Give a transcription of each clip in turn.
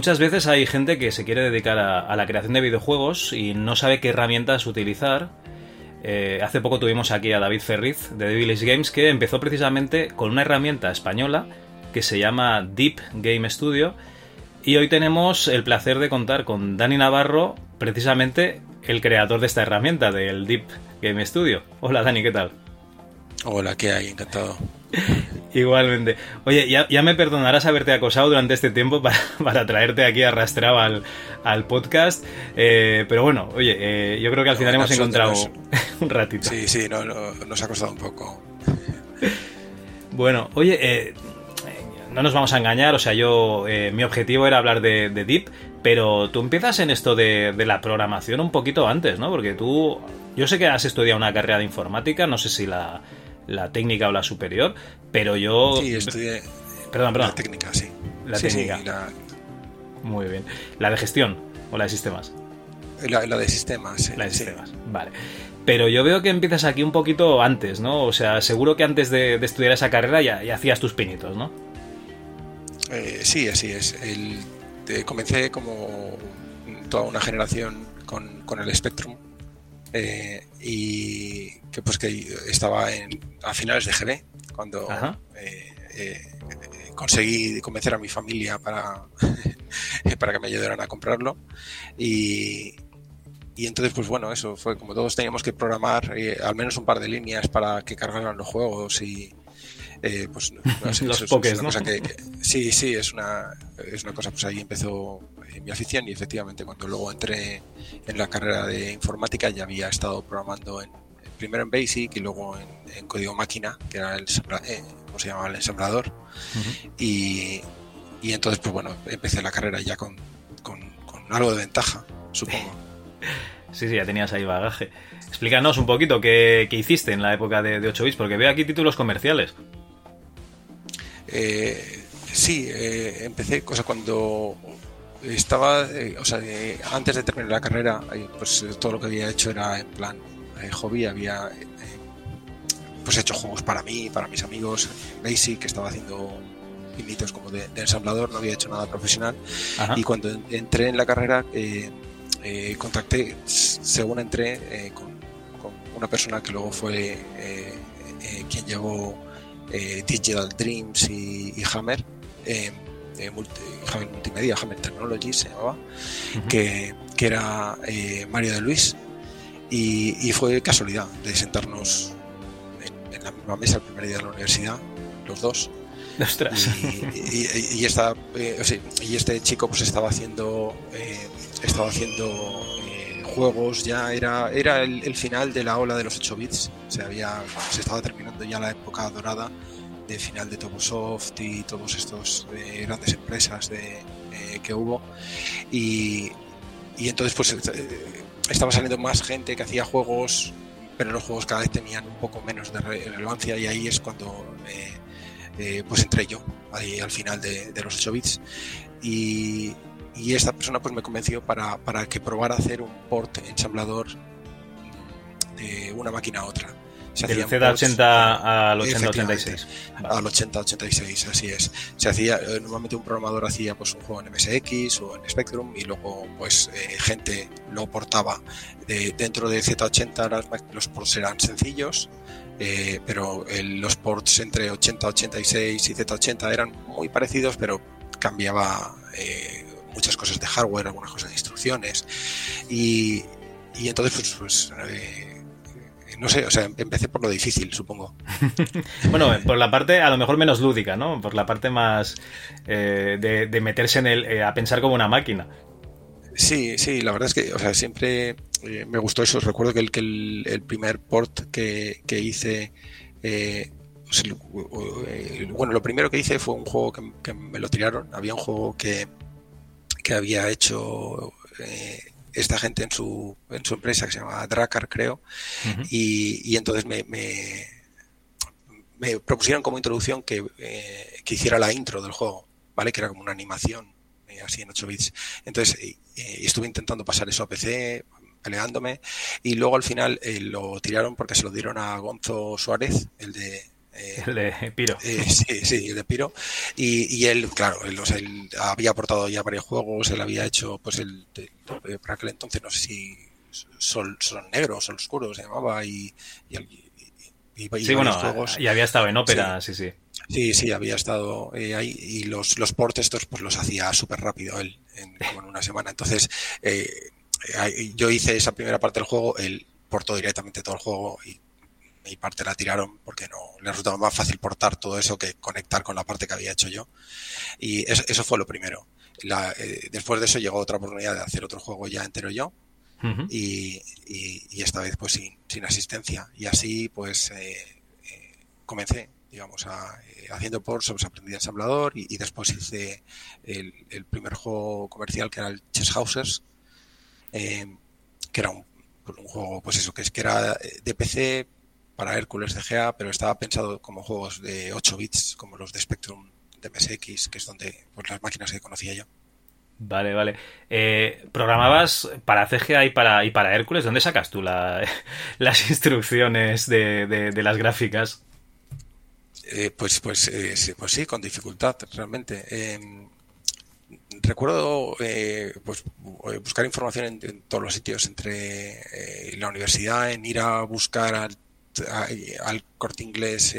Muchas veces hay gente que se quiere dedicar a, la creación de videojuegos y no sabe qué herramientas utilizar. Eh, hace poco tuvimos aquí a David Ferriz de Devilish Games que empezó precisamente con una herramienta española que se llama Deep Game Studio y hoy tenemos el placer de contar con Dani Navarro, precisamente el creador de esta herramienta del Deep Game Studio. Hola Dani, ¿qué tal? Hola, ¿qué hay? Encantado. Igualmente. Oye, ya, me perdonarás haberte acosado durante este tiempo para, traerte aquí arrastrado al, al podcast. Eh, pero bueno, oye, eh, yo creo que al final hemos encontrado un ratito. Sí, sí, no, nos ha costado un poco. bueno, oye, eh, no nos vamos a engañar, o sea, yo, mi objetivo era hablar de, Deep, pero tú empiezas en esto de, de la programación un poquito antes, ¿no? Porque tú, yo sé que has estudiado una carrera de informática, no sé si la la técnica o la superior, pero yo... Sí, estudié... Perdón, perdón. La técnica, sí. La técnica. Muy bien. ¿La de gestión o la de sistemas? La, de sistemas, sí. La de sistemas, vale. Pero yo veo que empiezas aquí un poquito antes, ¿no? O sea, seguro que antes de, estudiar esa carrera ya, hacías tus pinitos, ¿no? Eh, sí, así es. El, comencé como toda una generación con, con el Spectrum eh, y que pues que estaba en, a finales de GB cuando eh, eh, conseguí convencer a mi familia para, para que me ayudaran a comprarlo y, y entonces pues bueno eso fue como todos teníamos que programar al menos un par de líneas para que cargaran los juegos y pues los pokés, ¿no? sí sí es una es una cosa pues ahí empezó mi afición y efectivamente cuando luego entré en la carrera de informática ya había estado programando en, primero en Basic y luego en, código máquina, que era el, eh, se llamaba? el ensamblador. y, y, entonces, pues bueno, empecé la carrera ya con, con, algo de ventaja, supongo. Sí, sí, ya tenías ahí bagaje. Explícanos un poquito qué, qué hiciste en la época de, 8 bits, porque veo aquí títulos comerciales. Eh, sí, eh, empecé, cosa cuando estaba, eh, o sea, antes de terminar la carrera, eh, pues eh, todo lo que había hecho era en plan hobby, había pues hecho juegos para mí, para mis amigos, Basic, que estaba haciendo pinitos como de, ensamblador, no había hecho nada profesional. Y cuando entré en la carrera, contacté, según entré, con, una persona que luego fue quien llevó Digital Dreams y, y Hammer Multimedia, Hammer Technology se llamaba, que, era eh, Mario de Luis. Y, fue casualidad de sentarnos en, la misma mesa el primer día de la universidad, los dos. Y, esta, eh, y este chico pues estaba haciendo eh, estaba haciendo juegos ya era era el, final de la ola de los 8 bits se había se estaba terminando ya la época dorada final de Tobosoft y todos estos eh, grandes empresas de, eh, que hubo. Y, y entonces pues eh, estaba saliendo más gente que hacía juegos, pero los juegos cada vez tenían un poco menos de relevancia y ahí es cuando pues entré yo, ahí al final de, los 8 bits. Y, y, esta persona pues me convenció para, para que probara hacer un port ensamblador de una máquina a otra del Z80 al 8086. Al 8086, así es. Se hacía, eh, normalmente un programador hacía pues un juego en MSX o en Spectrum y luego pues eh, gente lo portaba. De, dentro de Z80 los ports eran sencillos, eh, pero los ports entre 8086 y Z80 eran muy parecidos, pero cambiaba eh, muchas cosas de hardware, algunas cosas de instrucciones. Y, entonces, pues, pues eh, no sé, o sea, empecé por lo difícil, supongo. bueno, por la parte a lo mejor menos lúdica, ¿no? Por la parte más de, meterse en el, a pensar como una máquina. Sí, sí, la verdad es que, o sea, siempre eh, me gustó eso. Recuerdo que el, que el, primer port que, hice, eh, pues eh, bueno, lo primero que hice fue un juego que, me lo tiraron. Había un juego que, que había hecho esta gente en su, en su empresa que se llama Dracar, creo, y, entonces me, me, propusieron como introducción que, que hiciera la intro del juego, ¿vale? Que era como una animación así en 8 bits. Entonces estuve intentando pasar eso a PC, peleándome. Y luego al final eh, lo tiraron porque se lo dieron a Gonzo Suárez, el de eh, el de Piro. Eh, sí, sí, el de Piro. Y, él, claro, él, había aportado ya varios juegos, él había hecho, pues, el, para aquel entonces, no sé si Sol, Sol Negro, Sol Oscuro se llamaba, y, y, sí, bueno, juegos. y había estado en ópera, sí, sí. Sí, sí, había estado ahí y los, los ports estos pues los hacía súper rápido él, en, como en una semana. Entonces, eh, yo hice esa primera parte del juego, él portó directamente todo el juego y mi parte la tiraron porque no le resultaba más fácil portar todo eso que conectar con la parte que había hecho yo. Y eso, fue lo primero. Eh, después de eso llegó otra oportunidad de hacer otro juego ya entero yo. y, esta vez pues sin, asistencia. Y así pues eh, eh, comencé, digamos, a, haciendo ports, pues, aprendí ensamblador y, después hice el, el, primer juego comercial que era el Chess Housers, eh, que era un, juego, pues eso, que es que era de PC para Hércules GA pero estaba pensado como juegos de 8 bits, como los de Spectrum de MSX, que es donde pues, las máquinas que conocía yo. Vale, vale. Eh, ¿Programabas para CGA y para, y para Hércules? ¿Dónde sacas tú la, las instrucciones de, de, las gráficas? Eh, pues, pues, pues sí, con dificultad, realmente. Em, recuerdo eh, pues, eh, buscar información en, todos los sitios, entre eh, la universidad, en ir a buscar al, corte inglés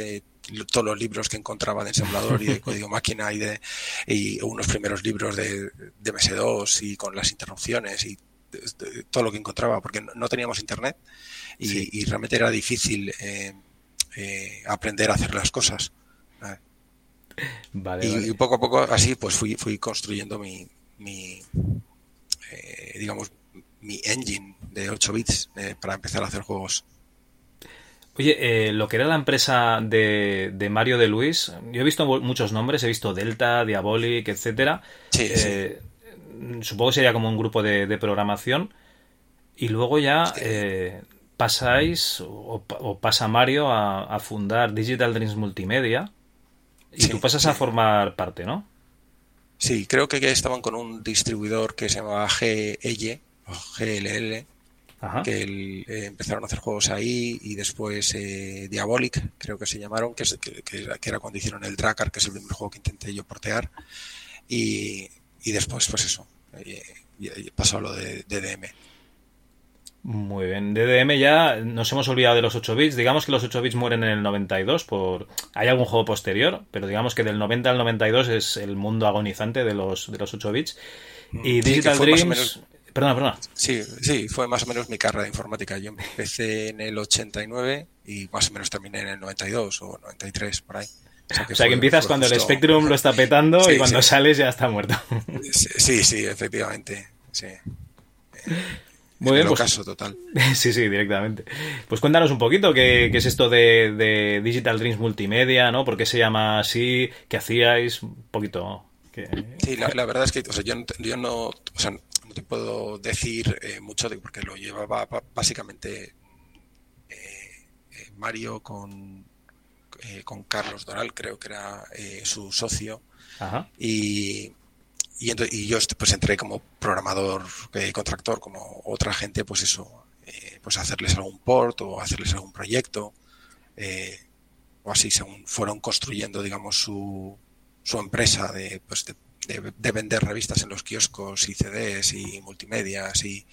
todos los libros que encontraba de ensamblador y de código máquina y de y unos primeros libros de, de MS2 y con las interrupciones y todo lo que encontraba, porque no, teníamos internet y, realmente era difícil aprender a hacer las cosas. Y, poco a poco así pues fui, fui construyendo mi, mi eh, digamos, mi engine de 8 bits eh, para empezar a hacer juegos. Oye, eh, lo que era la empresa de, de, Mario de Luis, yo he visto muchos nombres, he visto Delta, Diabolic, etcétera. Supongo que sería como un grupo de, programación. Y luego ya pasáis, o, pasa Mario a, a fundar Digital Dreams Multimedia y tú pasas a formar parte, ¿no? Sí, creo que estaban con un distribuidor que se llamaba GL o GLL, que eh, empezaron a hacer juegos ahí y después eh, Diabolic, creo que se llamaron, que, que, era cuando hicieron el Drakkar, que es el primer juego que intenté yo portear. Y, después, pues eso, eh, pasó lo de DDM. Muy bien. DDM ya nos hemos olvidado de los 8 bits. Digamos que los 8 bits mueren en el 92 por... Hay algún juego posterior, pero digamos que del 90 al 92 es el mundo agonizante de los, de los 8 bits. Y Digital Dreams... Perdona, perdona. Sí, sí, fue más o menos mi carrera de informática. Yo empecé en el 89 y más o menos terminé en el 92 o 93, por ahí. O sea que, empiezas cuando el Spectrum lo está petando y cuando sales ya está muerto. Sí, sí, efectivamente. Sí. Muy bien, pues, caso total. Sí, sí, directamente. Pues cuéntanos un poquito qué, es esto de, Digital Dreams Multimedia, ¿no? ¿Por qué se llama así? ¿Qué hacíais? Un poquito. Sí, la, verdad es que yo, no, o sea, no te puedo decir eh, mucho de, porque lo llevaba básicamente eh, eh, Mario con, con Carlos Doral, creo que era su socio. Ajá. Y, y, yo pues entré como programador, contractor, como otra gente, pues eso, pues hacerles algún port o hacerles algún proyecto, o así según fueron construyendo, digamos, su, su empresa de, pues de, vender revistas en los kioscos y CDs y multimedias y,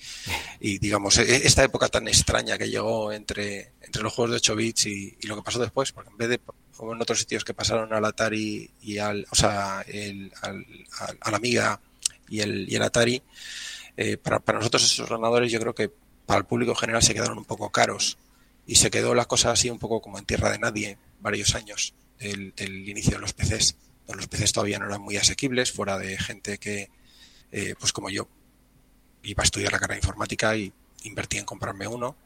digamos, e, esta época tan extraña que llegó entre, entre los juegos de 8 bits y, lo que pasó después, porque en vez de como en otros sitios que pasaron al Atari y al, o sea, el, al, al, Amiga y el, y el Atari, eh, para, para nosotros esos ordenadores yo creo que para el público general se quedaron un poco caros y se quedó la cosa así un poco como en tierra de nadie varios años del, del inicio de los PCs los PCs todavía no eran muy asequibles, fuera de gente que, eh, pues como yo, iba a estudiar la carrera de informática y invertí en comprarme uno,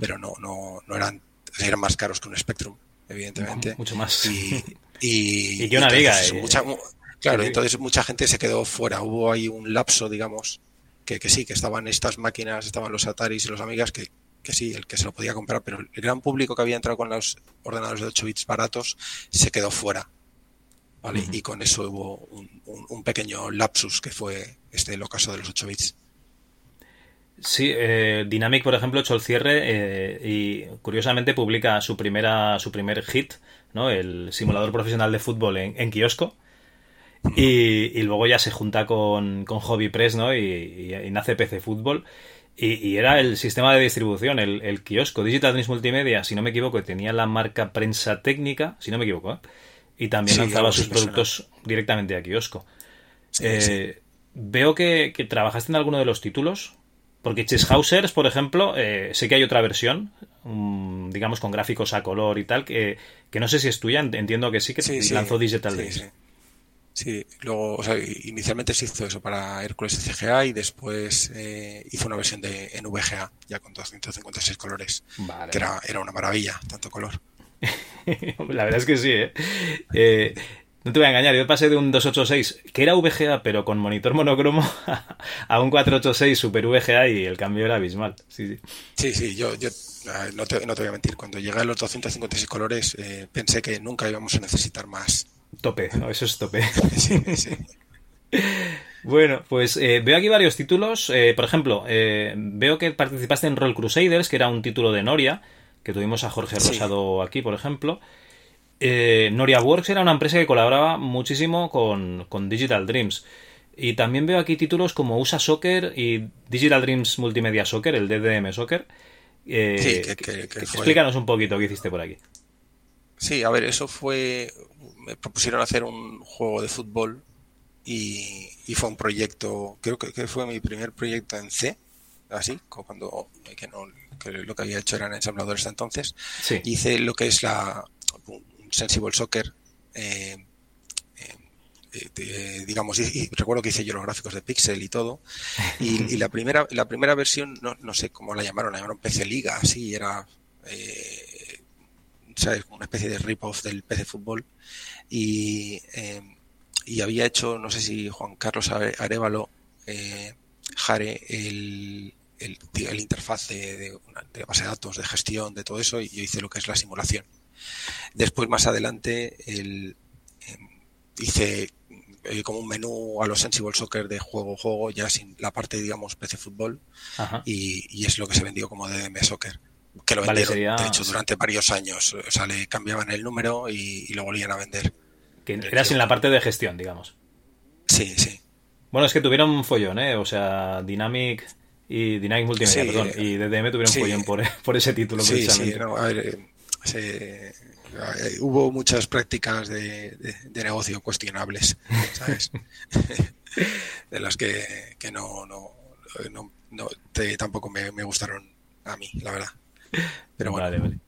pero no, no, no eran, eran más caros que un Spectrum, evidentemente. mucho más. Y, y, que una diga. Eh, claro, entonces mucha gente se quedó fuera. Hubo ahí un lapso, digamos, que, que sí, que estaban estas máquinas, estaban los Ataris y los Amigas, que, que sí, el que se lo podía comprar, pero el gran público que había entrado con los ordenadores de 8 bits baratos se quedó fuera y con eso hubo un, pequeño lapsus que fue este el ocaso de los 8 bits. Sí, eh, Dynamic, por ejemplo, hecho el cierre eh, y curiosamente publica su primera su primer hit, ¿no? El simulador profesional de fútbol en, kiosco. Y, luego ya se junta con, con Hobby Press, ¿no? Y, nace PC Fútbol. Y, era el sistema de distribución, el, el kiosco. Digital Dreams Multimedia, si no me equivoco, tenía la marca Prensa Técnica, si no me equivoco, ¿eh? Y también lanzaba sus productos directamente a kiosco. Eh, veo que, trabajaste en alguno de los títulos, porque Chesshausers, por ejemplo, eh, sé que hay otra versión, digamos con gráficos a color y tal, que, que, no sé si es tuya, entiendo que sí, que lanzó Digital Days. Sí, luego, o sea, inicialmente se hizo eso para Hércules CGA y después eh, hizo una versión de en VGA, ya con 256 colores, que era, era una maravilla, tanto color. la verdad es que sí, ¿eh? ¿eh? No te voy a engañar, yo pasé de un 286, que era VGA, pero con monitor monocromo, a un 486 Super VGA y el cambio era abismal. Sí, sí, sí, yo, yo no, te, no, te, voy a mentir, cuando llegué a los 256 colores eh, pensé que nunca íbamos a necesitar más. Tope, no, eso es tope. sí, sí. Bueno, pues eh, veo aquí varios títulos. por ejemplo, veo que participaste en Roll Crusaders, que era un título de Noria que tuvimos a Jorge Rosado aquí, por ejemplo. Eh, Noria Works era una empresa que colaboraba muchísimo con, Digital Dreams. Y también veo aquí títulos como USA Soccer y Digital Dreams Multimedia Soccer, el DDM Soccer. Eh, sí, que, Explícanos un poquito qué hiciste por aquí. Sí, a ver, eso fue. Me propusieron hacer un juego de fútbol y, fue un proyecto. Creo que, fue mi primer proyecto en C, así, cuando que no, que lo que había hecho eran ensambladores hasta entonces. Hice lo que es la Sensible Soccer. Eh, eh, digamos, y, recuerdo que hice yo los gráficos de Pixel y todo. Y, la primera la primera versión, no, no, sé cómo la llamaron, la llamaron PC Liga, así, era eh, ¿sabes? una especie de rip-off del PC Fútbol. Y, y había hecho, no sé si Juan Carlos Arevalo, Jare, el, el, el interfaz de, base de datos, de gestión, de todo eso, y yo hice lo que es la simulación. Después, más adelante, el, em, hice eh, como un menú a los Sensible Soccer de juego-juego, ya sin la parte, digamos, PC Fútbol, y, es lo que se vendió como DDM Soccer. Que lo vendieron, de hecho, durante varios años. O sea, le cambiaban el número y, lo volvían a vender. Que era sin la parte de gestión, digamos. Sí, sí. Bueno, es que tuvieron un follón, ¿eh? O sea, Dynamic y Dynamic Multimedia, perdón, y DDM tuvieron sí, follón por, por, ese título sí, Sí, no, a ver, eh, hubo muchas prácticas de, de, negocio cuestionables, ¿sabes? de las que, que no, no, no, no te, tampoco me, me, gustaron a mí, la verdad. Pero bueno. Vale, vale.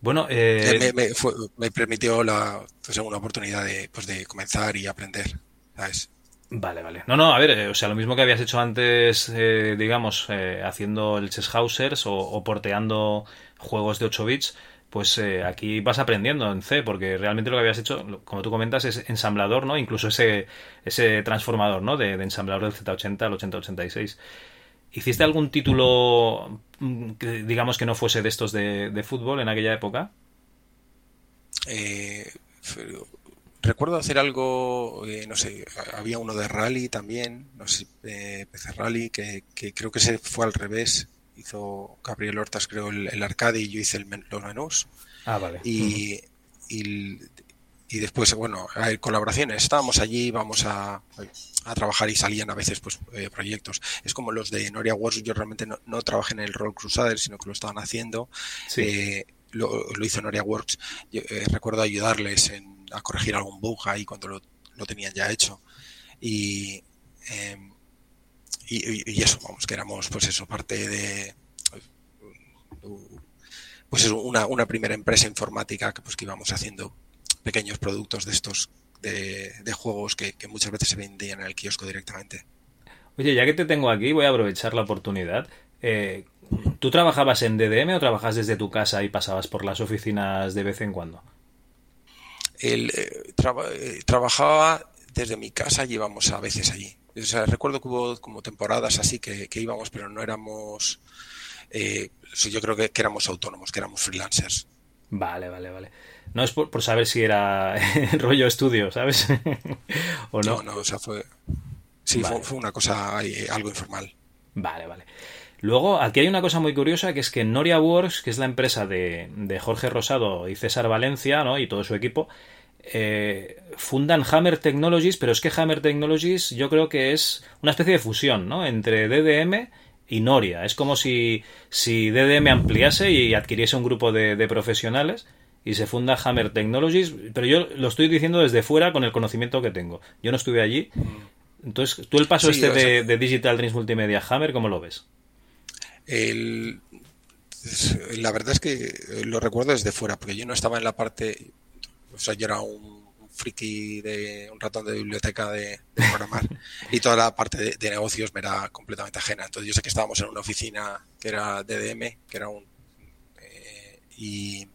Bueno, eh... me, me, fue, me, permitió la pues, una oportunidad de, pues, de comenzar y aprender, ¿sabes? Vale, vale. No, no, a ver, eh, o sea, lo mismo que habías hecho antes, eh, digamos, eh, haciendo el Chess Housers o, porteando juegos de 8 bits, pues aquí vas aprendiendo en C, porque realmente lo que habías hecho, como tú comentas, es ensamblador, ¿no? Incluso ese, ese transformador, ¿no? De, ensamblador del Z80 al 8086. ¿Hiciste algún título, mm, digamos, que no fuese de estos de, de fútbol en aquella época? Eh, recuerdo hacer algo, eh, no sé, había uno de rally también, no sé, eh, PC Rally, que, creo que se fue al revés. Hizo Gabriel Hortas, creo, el, arcade y yo hice el los menús. Ah, vale. Y, y, y después, bueno, hay colaboraciones. Estábamos allí, vamos a, a trabajar y salían a veces pues eh, proyectos. Es como los de Noria Wars, yo realmente no, no, trabajé en el Roll Crusader, sino que lo estaban haciendo. Sí. Eh, lo, lo, hizo Noria Works. Yo, eh, recuerdo ayudarles en, a corregir algún bug ahí cuando lo, lo tenían ya hecho. Y, eh, y, eso, vamos, que éramos pues eso, parte de pues es una, una primera empresa informática que pues que íbamos haciendo pequeños productos de estos de, juegos que, que, muchas veces se vendían en el kiosco directamente. Oye, ya que te tengo aquí, voy a aprovechar la oportunidad. Eh, ¿Tú trabajabas en DDM o trabajas desde tu casa y pasabas por las oficinas de vez en cuando? El, eh, eh, trabajaba desde mi casa y íbamos a veces allí. O sea, recuerdo que hubo como temporadas así que, que íbamos, pero no éramos... Eh, yo creo que, que, éramos autónomos, que éramos freelancers. Vale, vale, vale. No es por, por saber si era rollo estudio, ¿sabes? ¿O no? No, no, o sea, fue... Sí, vale. fue, fue, una cosa eh, algo informal. Vale, vale. Luego, aquí hay una cosa muy curiosa, que es que Noria Works, que es la empresa de, de Jorge Rosado y César Valencia, ¿no? Y todo su equipo, eh, fundan Hammer Technologies, pero es que Hammer Technologies yo creo que es una especie de fusión, ¿no? Entre DDM y Noria. Es como si, si DDM ampliase y adquiriese un grupo de, de, profesionales y se funda Hammer Technologies, pero yo lo estoy diciendo desde fuera con el conocimiento que tengo. Yo no estuve allí. Entonces, ¿tú el paso sí, este de, de, Digital Dreams Multimedia Hammer, cómo lo ves? El, la verdad es que lo recuerdo desde fuera, porque yo no estaba en la parte, o sea, yo era un, un friki de un ratón de biblioteca de, de programar y toda la parte de, de, negocios me era completamente ajena. Entonces yo sé que estábamos en una oficina que era DDM, que era un eh, y,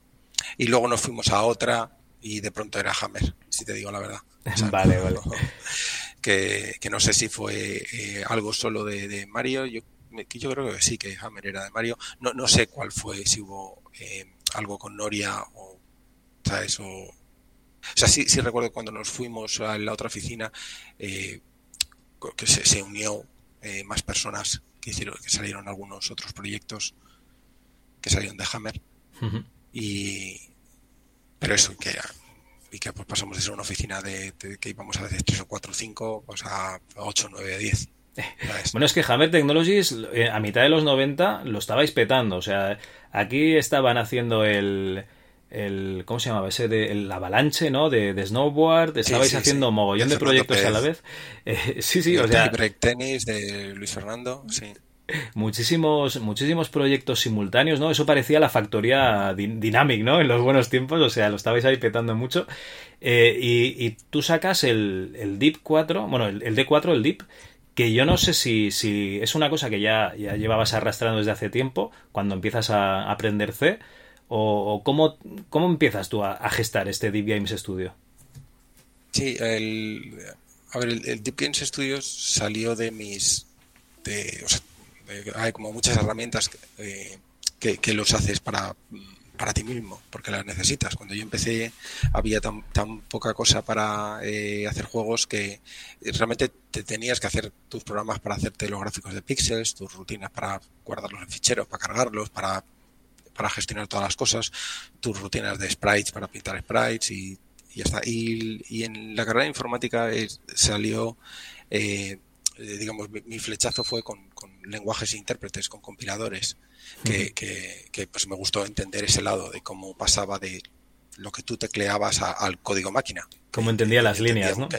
y luego nos fuimos a otra y de pronto era Hammer, si te digo la verdad. O sea, vale, vale. Que, que, no sé si fue eh, algo solo de, de Mario, yo que yo creo que sí, que Hammer era de Mario. No, no sé cuál fue, si hubo eh, algo con Noria o, ¿sabes? O, o sea, sí, sí recuerdo cuando nos fuimos a la otra oficina eh, que se, se unió eh, más personas que hicieron, que salieron algunos otros proyectos que salieron de Hammer. Uh -huh. Y, pero eso, que y que pues pasamos de ser una oficina de, de que íbamos a veces 3 o 4 o 5 pues a 8, 9, 10. Bueno, es que Hammer Technologies eh, a mitad de los 90 lo estabais petando. O sea, aquí estaban haciendo el. el ¿Cómo se llamaba? Ese de el avalanche, ¿no? De, de snowboard. Estabais sí, sí, haciendo sí. mogollón de, de proyectos Pérez. a la vez. Eh, sí, sí, o sea. Break Tennis de Luis Fernando, sí. Muchísimos, muchísimos proyectos simultáneos, ¿no? Eso parecía la factoría Dynamic, ¿no? En los buenos tiempos, o sea, lo estabais ahí petando mucho. Eh, y, y, tú sacas el, el Deep 4, bueno, el, el D4, el Deep, que yo no sé si, si es una cosa que ya, ya, llevabas arrastrando desde hace tiempo, cuando empiezas a aprender C, o, cómo, cómo, empiezas tú a, a, gestar este Deep Games Studio. Sí, el, a ver, el, Deep Games Studio salió de mis... Hay como muchas herramientas eh, que, que los haces para para ti mismo, porque las necesitas. Cuando yo empecé había tan, tan poca cosa para eh, hacer juegos que realmente te tenías que hacer tus programas para hacerte los gráficos de píxeles, tus rutinas para guardarlos en ficheros, para cargarlos, para, para gestionar todas las cosas, tus rutinas de sprites para pintar sprites y, y ya está. Y, en la carrera de informática es, salió... Eh, digamos, mi, flechazo fue con lenguajes e intérpretes, con compiladores que, que, que, pues me gustó entender ese lado de cómo pasaba de lo que tú tecleabas a, al código máquina. Cómo entendía las líneas, ¿no?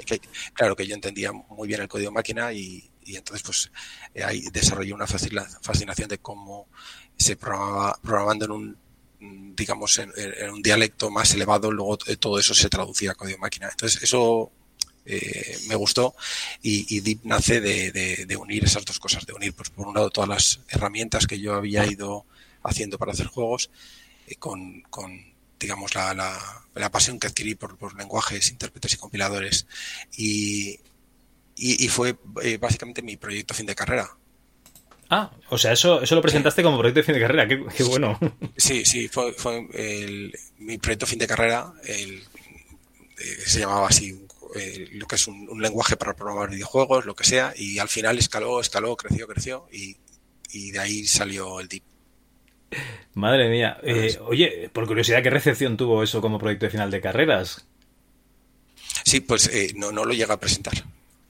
claro, que yo entendía muy bien el código máquina y, y entonces pues eh, ahí desarrollé una fascinación de cómo se programaba, programando en un digamos en, en, un dialecto más elevado, luego todo eso se traducía a código máquina. Entonces eso eh, me gustó y, y Deep nace de, de, de, unir esas dos cosas, de unir pues, por un lado todas las herramientas que yo había ido haciendo para hacer juegos eh, con, con, digamos la, la, la, pasión que adquirí por, por lenguajes, intérpretes y compiladores y, y, y fue eh, básicamente mi proyecto fin de carrera. Ah, o sea, eso, eso lo presentaste como proyecto de fin de carrera, qué, qué bueno. Sí, sí, fue, fue el, mi proyecto fin de carrera, el, eh, se llamaba así, eh, lo que es un, un, lenguaje para programar videojuegos, lo que sea, y al final escaló, escaló, creció, creció, y, y de ahí salió el Deep. Madre mía. Eh, oye, por curiosidad, ¿qué recepción tuvo eso como proyecto de final de carreras? Sí, pues eh, no, no lo llega a presentar.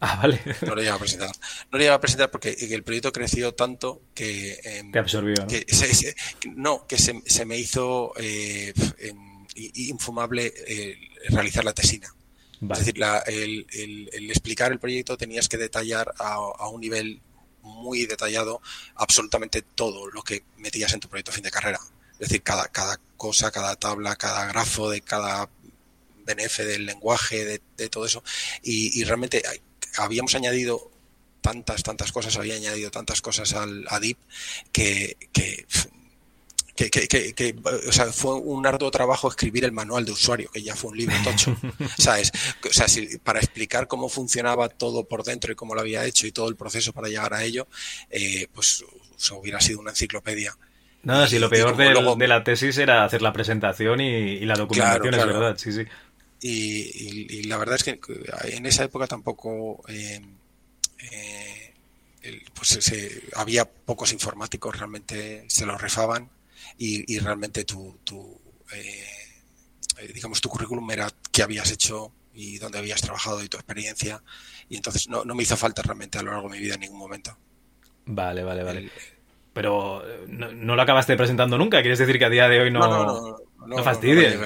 Ah, vale. No lo llega a presentar. No lo llega a presentar porque el proyecto creció tanto que... Eh, Te absorbió, ¿no? Que se, no, que se, se me hizo eh, infumable realizar la tesina. Es decir, la, el, el, el, explicar el proyecto tenías que detallar a, a, un nivel muy detallado absolutamente todo lo que metías en tu proyecto fin de carrera. Es decir, cada, cada cosa, cada tabla, cada grafo de cada BNF del lenguaje, de, de todo eso. Y, y, realmente habíamos añadido tantas, tantas cosas, había añadido tantas cosas al a que, que que, que, que, que, o sea, fue un arduo trabajo escribir el manual de usuario, que ya fue un libro tocho. ¿Sabes? O sea, si, para explicar cómo funcionaba todo por dentro y cómo lo había hecho y todo el proceso para llegar a ello, eh, pues o sea, hubiera sido una enciclopedia. Nada, si lo peor de, luego... de, la tesis era hacer la presentación y, y la documentación, claro, claro. es verdad, sí, sí. Y, y, y, la verdad es que en esa época tampoco eh, eh, pues se, había pocos informáticos, realmente se los refaban y, y realmente tu, tu eh, digamos tu currículum era qué habías hecho y dónde habías trabajado y tu experiencia y entonces no, no, me hizo falta realmente a lo largo de mi vida en ningún momento. Vale, vale, vale. El, Pero no, no, lo acabaste presentando nunca, ¿quieres decir que a día de hoy no, no, no, no, no fastidies?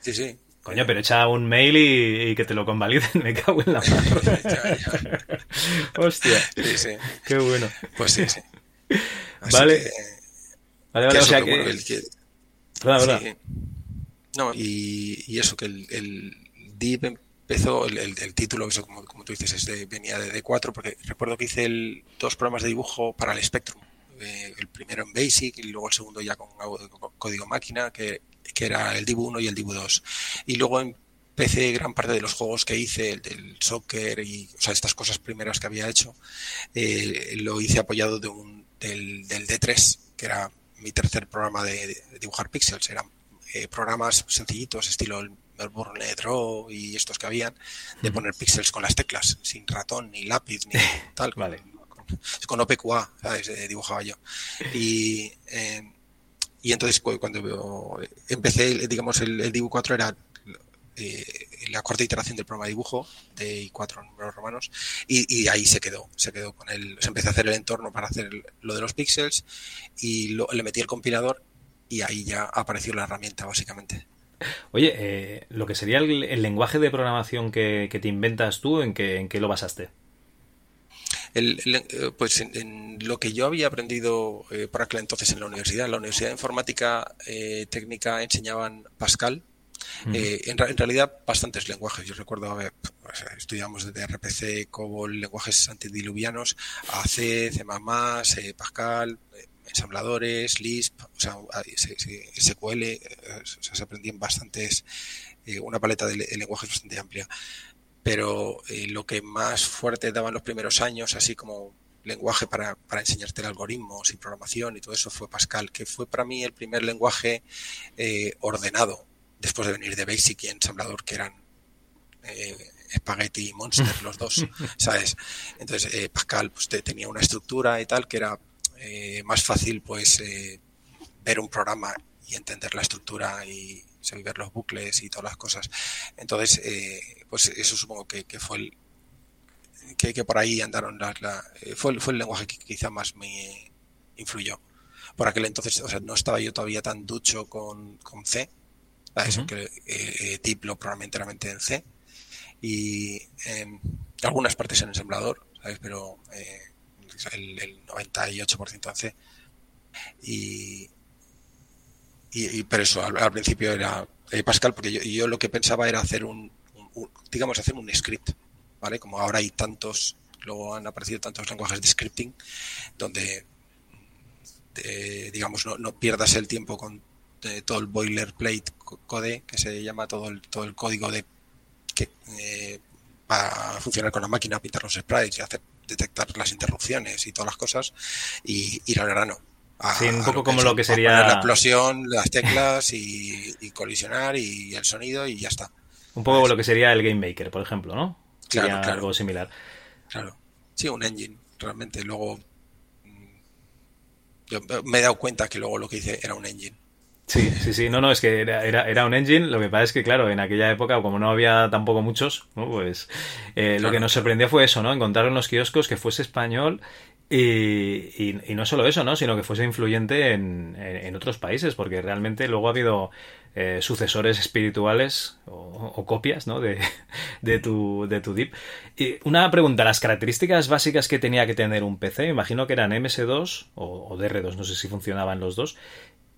sí, sí. Coño, pero echa un mail y, y, que te lo convaliden, me cago en la mano. Hostia. Sí, sí. Qué bueno. Pues sí, sí. Así vale. Que, Vale, vale, o sea que... Bueno, el que... Verdad, verdad. Sí. No, y, y, eso, que el, el DIP empezó, el, el, el título, eso como, como, tú dices, es de, venía de D4, porque recuerdo que hice el, dos programas de dibujo para el Spectrum. Eh, el primero en Basic y luego el segundo ya con, con código máquina, que, que, era el Div 1 y el Div 2. Y luego empecé gran parte de los juegos que hice, el del soccer y o sea, estas cosas primeras que había hecho, eh, lo hice apoyado de un, del, del D3, que era mi tercer programa de, de dibujar píxeles. Eran eh, programas sencillitos, estilo el Melbourne Draw y estos que habían, de poner píxeles con las teclas, sin ratón, ni lápiz, ni tal. vale. Con, con OPQA, ¿sabes? Eh, dibujaba yo. Y, eh, y entonces cuando empecé, digamos, el, el Dibu 4 era eh, la cuarta iteración del programa de dibujo de I4 números romanos y, y, ahí se quedó, se quedó con él, se empezó a hacer el entorno para hacer el, lo de los píxeles y lo, le metí el compilador y ahí ya apareció la herramienta básicamente. Oye, eh, lo que sería el, el, lenguaje de programación que, que te inventas tú, ¿en qué, en qué lo basaste? El, el, pues en, en, lo que yo había aprendido eh, por aquel entonces en la universidad, en la Universidad de Informática eh, Técnica enseñaban Pascal, eh, en, realidad, bastantes lenguajes. Yo recuerdo, a ver, pues, estudiamos desde RPC, COBOL, lenguajes antediluvianos, AC, C++, eh, Pascal, eh, ensambladores, Lisp, o sea, SQL, eh, se aprendían bastantes, eh, una paleta de, lenguajes bastante amplia. Pero eh, lo que más fuerte daban los primeros años, así como lenguaje para, para enseñarte algoritmos y programación y todo eso fue Pascal, que fue para mí el primer lenguaje eh, ordenado después de venir de Basic y Ensamblador, que eran eh, Spaghetti y Monster los dos, ¿sabes? Entonces eh, Pascal pues, te, tenía una estructura y tal que era eh, más fácil pues eh, ver un programa y entender la estructura y saber ver los bucles y todas las cosas. Entonces, eh, pues eso supongo que, que fue el que, que, por ahí andaron las, la, fue, fue el lenguaje que quizá más me influyó. Por aquel entonces, o sea, no estaba yo todavía tan ducho con, con C, uh -huh. que eh, tip lo programa enteramente en C y eh, algunas partes en ensamblador, ¿sabes? Pero eh, el, el 98% en C. Y, y, y, pero eso, al, al principio era eh, Pascal, porque yo, yo, lo que pensaba era hacer un, un, un, digamos, hacer un script, ¿vale? Como ahora hay tantos, luego han aparecido tantos lenguajes de scripting, donde, eh, digamos, no, no pierdas el tiempo con de todo el boilerplate code, que se llama todo el, todo el código de que eh, va a funcionar con la máquina, pintar los sprites y hacer detectar las interrupciones y todas las cosas y ir al grano. A, sí, un poco como lo que sería la explosión, las teclas y, y, colisionar y el sonido y ya está. Un poco ¿Ves? lo que sería el Game Maker, por ejemplo, ¿no? Claro, sería claro. algo similar. Claro. Sí, un engine, realmente. Luego mm, yo me he dado cuenta que luego lo que hice era un engine Sí, sí, sí, no, no, es que era, era, un engine, lo que pasa es que, claro, en aquella época, como no había tampoco muchos, pues eh, lo que nos sorprendió fue eso, ¿no? Encontrar en los kioscos que fuese español y, y, no solo eso, ¿no? Sino que fuese influyente en, en, otros países, porque realmente luego ha habido eh, sucesores espirituales o, copias, ¿no? De, de, tu, de tu DIP. Y una pregunta, las características básicas que tenía que tener un PC, imagino que eran MS2 o, o DR2, no sé si funcionaban los dos,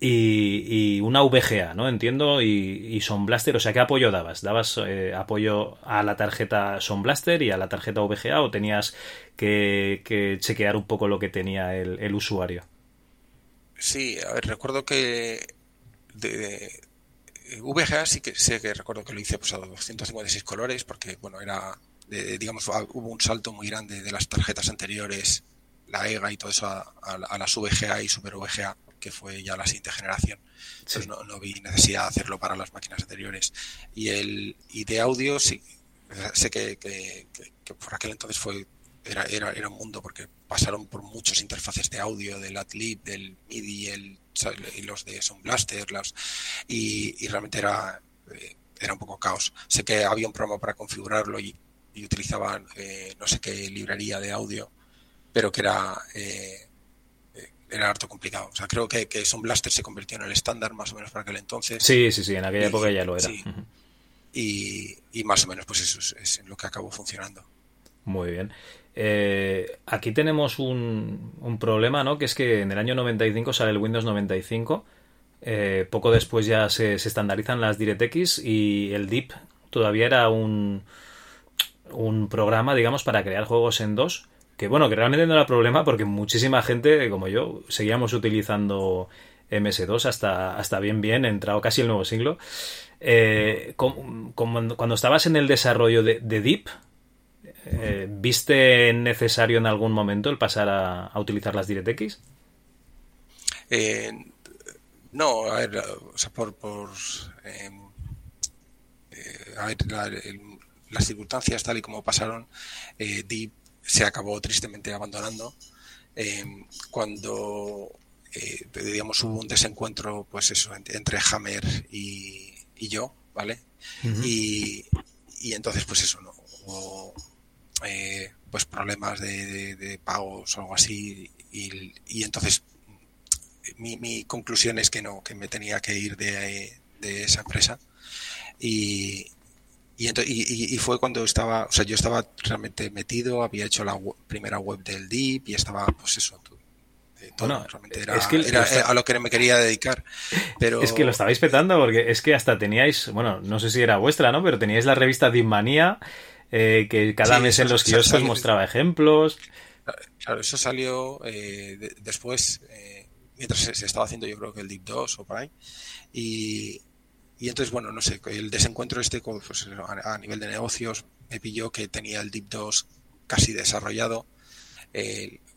y, una VGA, ¿no? Entiendo, y, Son Blaster, o sea, ¿qué apoyo dabas? ¿Dabas eh, apoyo a la tarjeta Son Blaster y a la tarjeta VGA o tenías que, chequear un poco lo que tenía el, usuario? Sí, a ver, recuerdo que de, VGA sí que sé que recuerdo que lo hice pues, a 256 colores porque, bueno, era, digamos, hubo un salto muy grande de las tarjetas anteriores, la EGA y todo eso a, a las VGA y Super VGA que fue ya la siguiente generación. Entonces no, vi necesidad de hacerlo para las máquinas anteriores. Y el y de audio sí, sé que, que, por aquel entonces fue era, era, era, un mundo porque pasaron por muchas interfaces de audio, del Adlib, del MIDI, el, y los de Sound Blaster, y, y, realmente era, eh, era un poco caos. Sé que había un programa para configurarlo y, utilizaban eh, no sé qué librería de audio, pero que era eh, era harto complicado. O sea, creo que, que Son Blaster se convirtió en el estándar más o menos para aquel entonces. Sí, sí, sí, en aquella época ya lo era. y, y, más o menos, pues eso es, lo que acabó funcionando. Muy bien. Eh, aquí tenemos un, un, problema, ¿no? Que es que en el año 95 sale el Windows 95. Eh, poco después ya se, se, estandarizan las DirectX y el DIP todavía era un, un programa, digamos, para crear juegos en dos que bueno, que realmente no era problema porque muchísima gente, como yo, seguíamos utilizando MS2 hasta, hasta bien bien, entrado casi el nuevo siglo. Eh, cuando estabas en el desarrollo de, Deep, eh, ¿viste necesario en algún momento el pasar a, utilizar las DirectX? Eh, no, a ver, por, por a ver, las circunstancias tal y como pasaron, Deep se acabó tristemente abandonando. Eh, cuando eh, digamos hubo un desencuentro pues eso entre Hammer y, yo vale y, y, entonces pues eso no hubo eh, pues problemas de, pagos o algo así y, y entonces mi, mi, conclusión es que no que me tenía que ir de, de esa empresa. Y, y, y, fue cuando estaba, o sea, yo estaba realmente metido, había hecho la primera web del DIP y estaba, pues eso, todo, realmente era, eh, a lo que me quería dedicar. Pero... Es que lo estabais petando porque es que hasta teníais, bueno, no sé si era vuestra, ¿no? Pero teníais la revista DIP Manía, eh, que cada mes en los kioscos mostraba ejemplos. Claro, eso salió eh, después, mientras se, se, estaba haciendo yo creo que el DIP 2 o por ahí. Y, y entonces, bueno, no sé, el desencuentro este pues, a, nivel de negocios me pilló que tenía el DIP 2 casi desarrollado,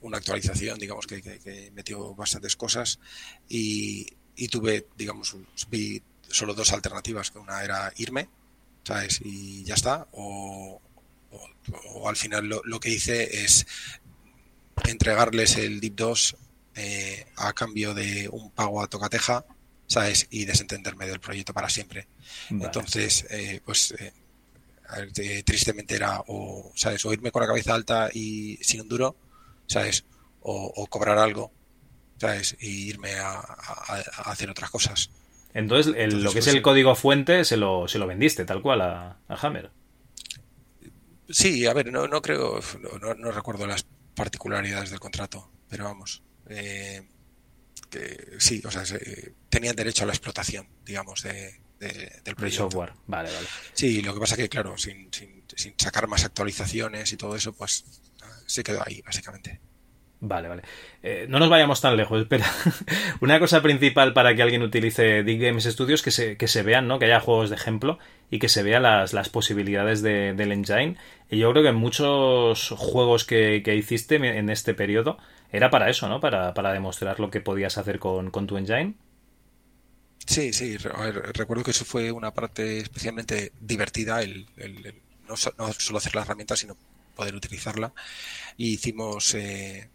una actualización, digamos, que, metió bastantes cosas y, tuve, digamos, vi solo dos alternativas, que una era irme, ¿sabes? Y ya está, o, al final lo, que hice es entregarles el DIP 2 eh, a cambio de un pago a tocateja ¿sabes? Y desentenderme del proyecto para siempre. Entonces, eh, pues, eh, eh, tristemente era o, ¿sabes? O irme con la cabeza alta y sin un duro, ¿sabes? O, cobrar algo, ¿sabes? Y irme a, hacer otras cosas. Entonces, lo que es pues, el código fuente se lo, se lo vendiste tal cual a, Hammer. Sí, a ver, no, no creo, no, no, recuerdo las particularidades del contrato, pero vamos. Eh, que sí, o sea, tenían derecho a la explotación, digamos, de, del proyecto. software, vale, vale. Sí, lo que pasa que, claro, sin, sin, sin sacar más actualizaciones y todo eso, pues se quedó ahí, básicamente. Vale, vale. Eh, no nos vayamos tan lejos, espera. Una cosa principal para que alguien utilice Dig Games Studios que se, que se vean, ¿no? Que haya juegos de ejemplo y que se vean las, las posibilidades de, del engine. Y yo creo que muchos juegos que, que hiciste en este periodo era para eso, ¿no? Para, para demostrar lo que podías hacer con, con tu engine. Sí, sí, recuerdo que eso fue una parte especialmente divertida, el, no, solo hacer la herramienta, sino poder utilizarla. Y hicimos eh,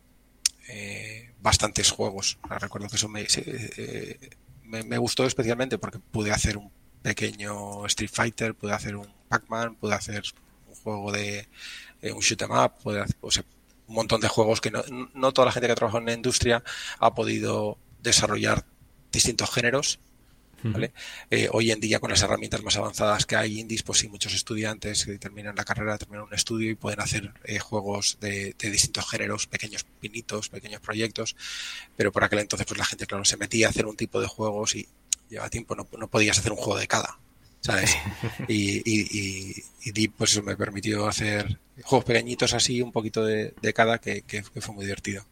eh, bastantes juegos. Recuerdo que eso me, eh, me, gustó especialmente porque pude hacer un pequeño Street Fighter, pude hacer un Pac-Man, pude hacer un juego de eh, un shoot 'em up, pude hacer un montón de juegos que no, no toda la gente que trabaja en la industria ha podido desarrollar distintos géneros eh, hoy en día con las herramientas más avanzadas que hay indies, pues sí, muchos estudiantes que terminan la carrera, terminan un estudio y pueden hacer eh, juegos de, distintos géneros, pequeños pinitos, pequeños proyectos, pero por aquel entonces pues la gente, claro, se metía a hacer un tipo de juegos y lleva tiempo, no, podías hacer un juego de cada, ¿sabes? y, y, y, pues eso me permitió hacer juegos pequeñitos así, un poquito de, cada, que fue muy divertido.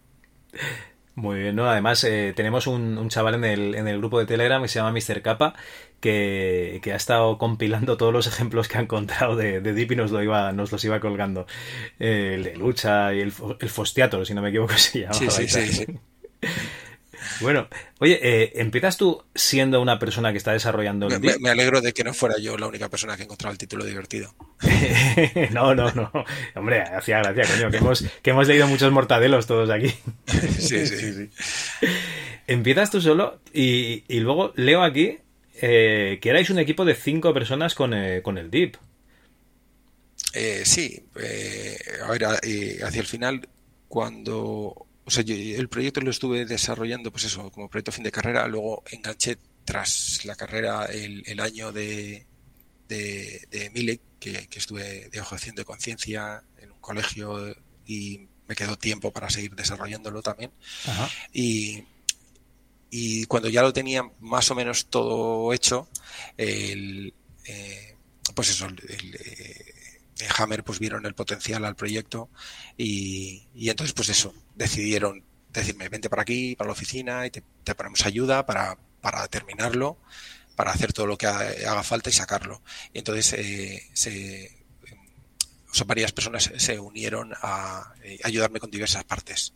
Muy bien, ¿no? Además, eh, tenemos un, chaval en el, en el grupo de Telegram que se llama Mr. Kappa, que, ha estado compilando todos los ejemplos que ha encontrado de, de Deep y nos, lo iba, nos los iba colgando. el de lucha y el, el Fostiato, si no me equivoco, se llama. Sí, sí, sí, Bueno, oye, eh, ¿empiezas tú siendo una persona que está desarrollando el me, me, alegro de que no fuera yo la única persona que ha encontrado el título divertido. no, no, no. Hombre, hacía gracia, coño, que hemos, que hemos leído muchos mortadelos todos aquí. sí, sí, sí. Empiezas tú solo y, luego leo aquí eh, que erais un equipo de cinco personas con, eh, con el DIP. sí, a ver, hacia el final, cuando o sea, el proyecto lo estuve desarrollando, pues eso, como proyecto fin de carrera, luego enganché tras la carrera el, año de, de, de Milek, que, estuve de haciendo de conciencia en un colegio y me quedó tiempo para seguir desarrollándolo también. Y, y cuando ya lo tenía más o menos todo hecho, el, eh, pues eso, el, eh, Hammer pues vieron el potencial al proyecto y, entonces pues eso, decidieron decirme, vente para aquí, para la oficina y te, ponemos ayuda para, para, terminarlo, para hacer todo lo que haga falta y sacarlo. Y entonces eh, se, o sea, varias personas se unieron a, eh, ayudarme con diversas partes.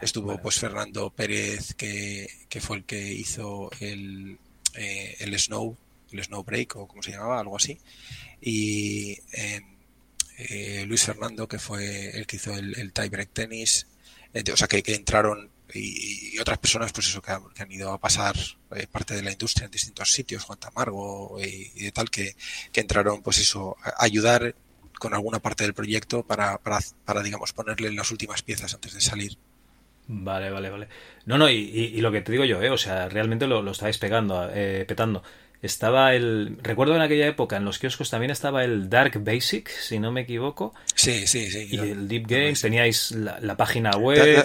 Estuvo pues Fernando Pérez, que, que, fue el que hizo el, eh, el Snow, el Snow Break o como se llamaba, algo así y em, eh, Luis Fernando, que fue el que hizo el, el tiebreak tenis, o sea, que, entraron y, otras personas, pues eso, que han, ido a pasar eh, parte de la industria en distintos sitios, Juan Tamargo y, de tal, que, entraron, pues eso, ayudar con alguna parte del proyecto para, para, para, digamos, ponerle las últimas piezas antes de salir. Vale, vale, vale. No, no, y, lo que te digo yo, eh, o sea, realmente lo, lo estáis pegando, eh, petando. Estaba el. Recuerdo en aquella época en los kioscos también estaba el Dark Basic, si no me equivoco. Sí, sí, sí. Y el Deep Games, teníais la, página web.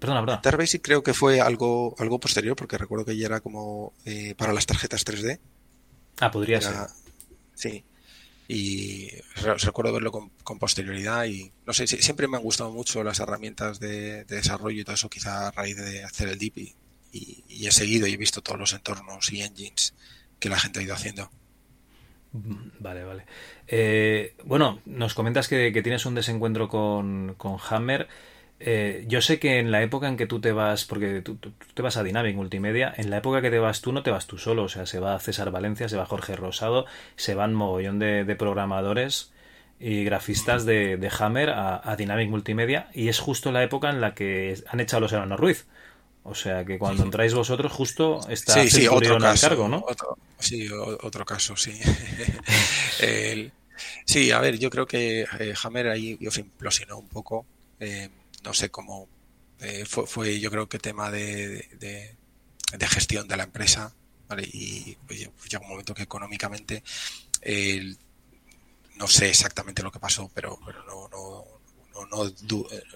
perdona, perdona. Dark Basic creo que fue algo, algo posterior, porque recuerdo que ya era como eh, para las tarjetas 3D. Ah, podría ser. Sí. Y recuerdo verlo con, posterioridad y no sé, siempre me han gustado mucho las herramientas de, desarrollo y todo eso, quizá a raíz de hacer el Deep y, y he seguido y he visto todos los entornos y engines que la gente ha ido haciendo. Vale, vale. Eh, bueno, nos comentas que, tienes un desencuentro con, Hammer. Eh, yo sé que en la época en que tú te vas, porque tú, te vas a Dynamic Multimedia, en la época que te vas tú no te vas tú solo, o sea, se va César Valencia, se va Jorge Rosado, se van mogollón de, programadores y grafistas de, Hammer a, Dynamic Multimedia y es justo la época en la que han echado los hermanos Ruiz. O sea que cuando entráis vosotros justo está sí, sí, otro caso, cargo, ¿no? sí, otro caso, sí. sí, a ver, yo creo que eh, Hammer ahí se implosionó un poco. Eh, no sé cómo. Eh, fue, yo creo que tema de, de, gestión de la empresa. ¿vale? Y pues, llega un momento que económicamente. no sé exactamente lo que pasó, pero, pero no, no no,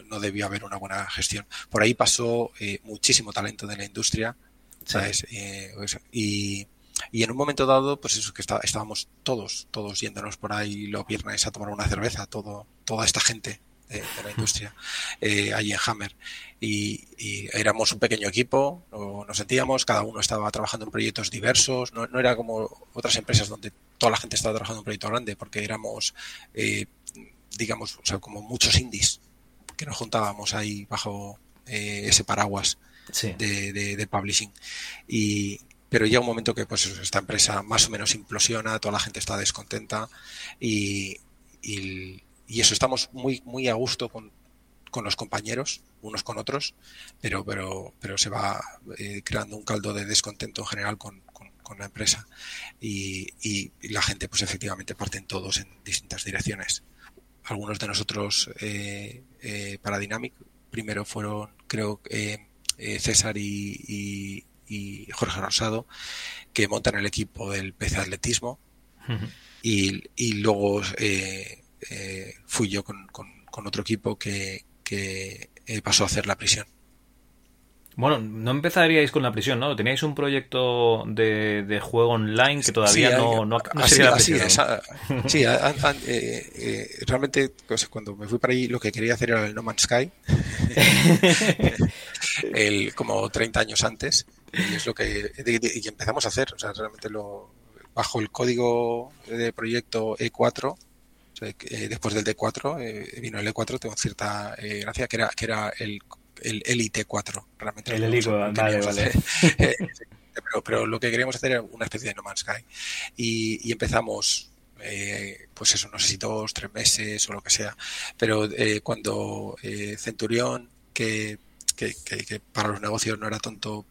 no, debió haber una buena gestión. Por ahí pasó eh, muchísimo talento de la industria, ¿sabes? Eh, y, y, en un momento dado, pues eso, que estábamos todos, todos yéndonos por ahí los viernes a tomar una cerveza, todo, toda esta gente de, la industria, eh, allí en Hammer. Y, éramos un pequeño equipo, nos sentíamos, cada uno estaba trabajando en proyectos diversos, no, no, era como otras empresas donde toda la gente estaba trabajando en un proyecto grande, porque éramos eh, digamos, o sea, como muchos indies que nos juntábamos ahí bajo eh, ese paraguas de, publishing. Y, pero llega un momento que pues esta empresa más o menos implosiona, toda la gente está descontenta y, y, eso estamos muy, muy a gusto con, con los compañeros, unos con otros, pero, pero, pero se va eh, creando un caldo de descontento en general con, con, la empresa. Y, y, la gente, pues efectivamente, parten todos en distintas direcciones. Algunos de nosotros eh, eh, para Dynamic, primero fueron, creo, eh, César y, y, Jorge Rosado, que montan el equipo del PC Atletismo. y, y, luego fui yo con, con, con otro equipo que, que pasó a hacer la prisión. Bueno, no empezaríais con la prisión, ¿no? Teníais un proyecto de, de juego online que todavía no, no, sería la prisión. sí, eh, realmente pues, cuando me fui para allí lo que quería hacer era el No Man's Sky, el, como 30 años antes, y es lo que y empezamos a hacer. O sea, realmente lo bajo el código de proyecto E4 eh, después del D4 eh, vino el E4, tengo cierta eh, gracia, que era, que era el, el Elite 4. Realmente el Elite, vale, vale. pero, pero, lo que queríamos hacer era una especie de No Man's Sky. Y, y empezamos, pues eso, no sé si dos, tres meses o lo que sea. Pero cuando Centurión, que, que, que, para los negocios no era tonto,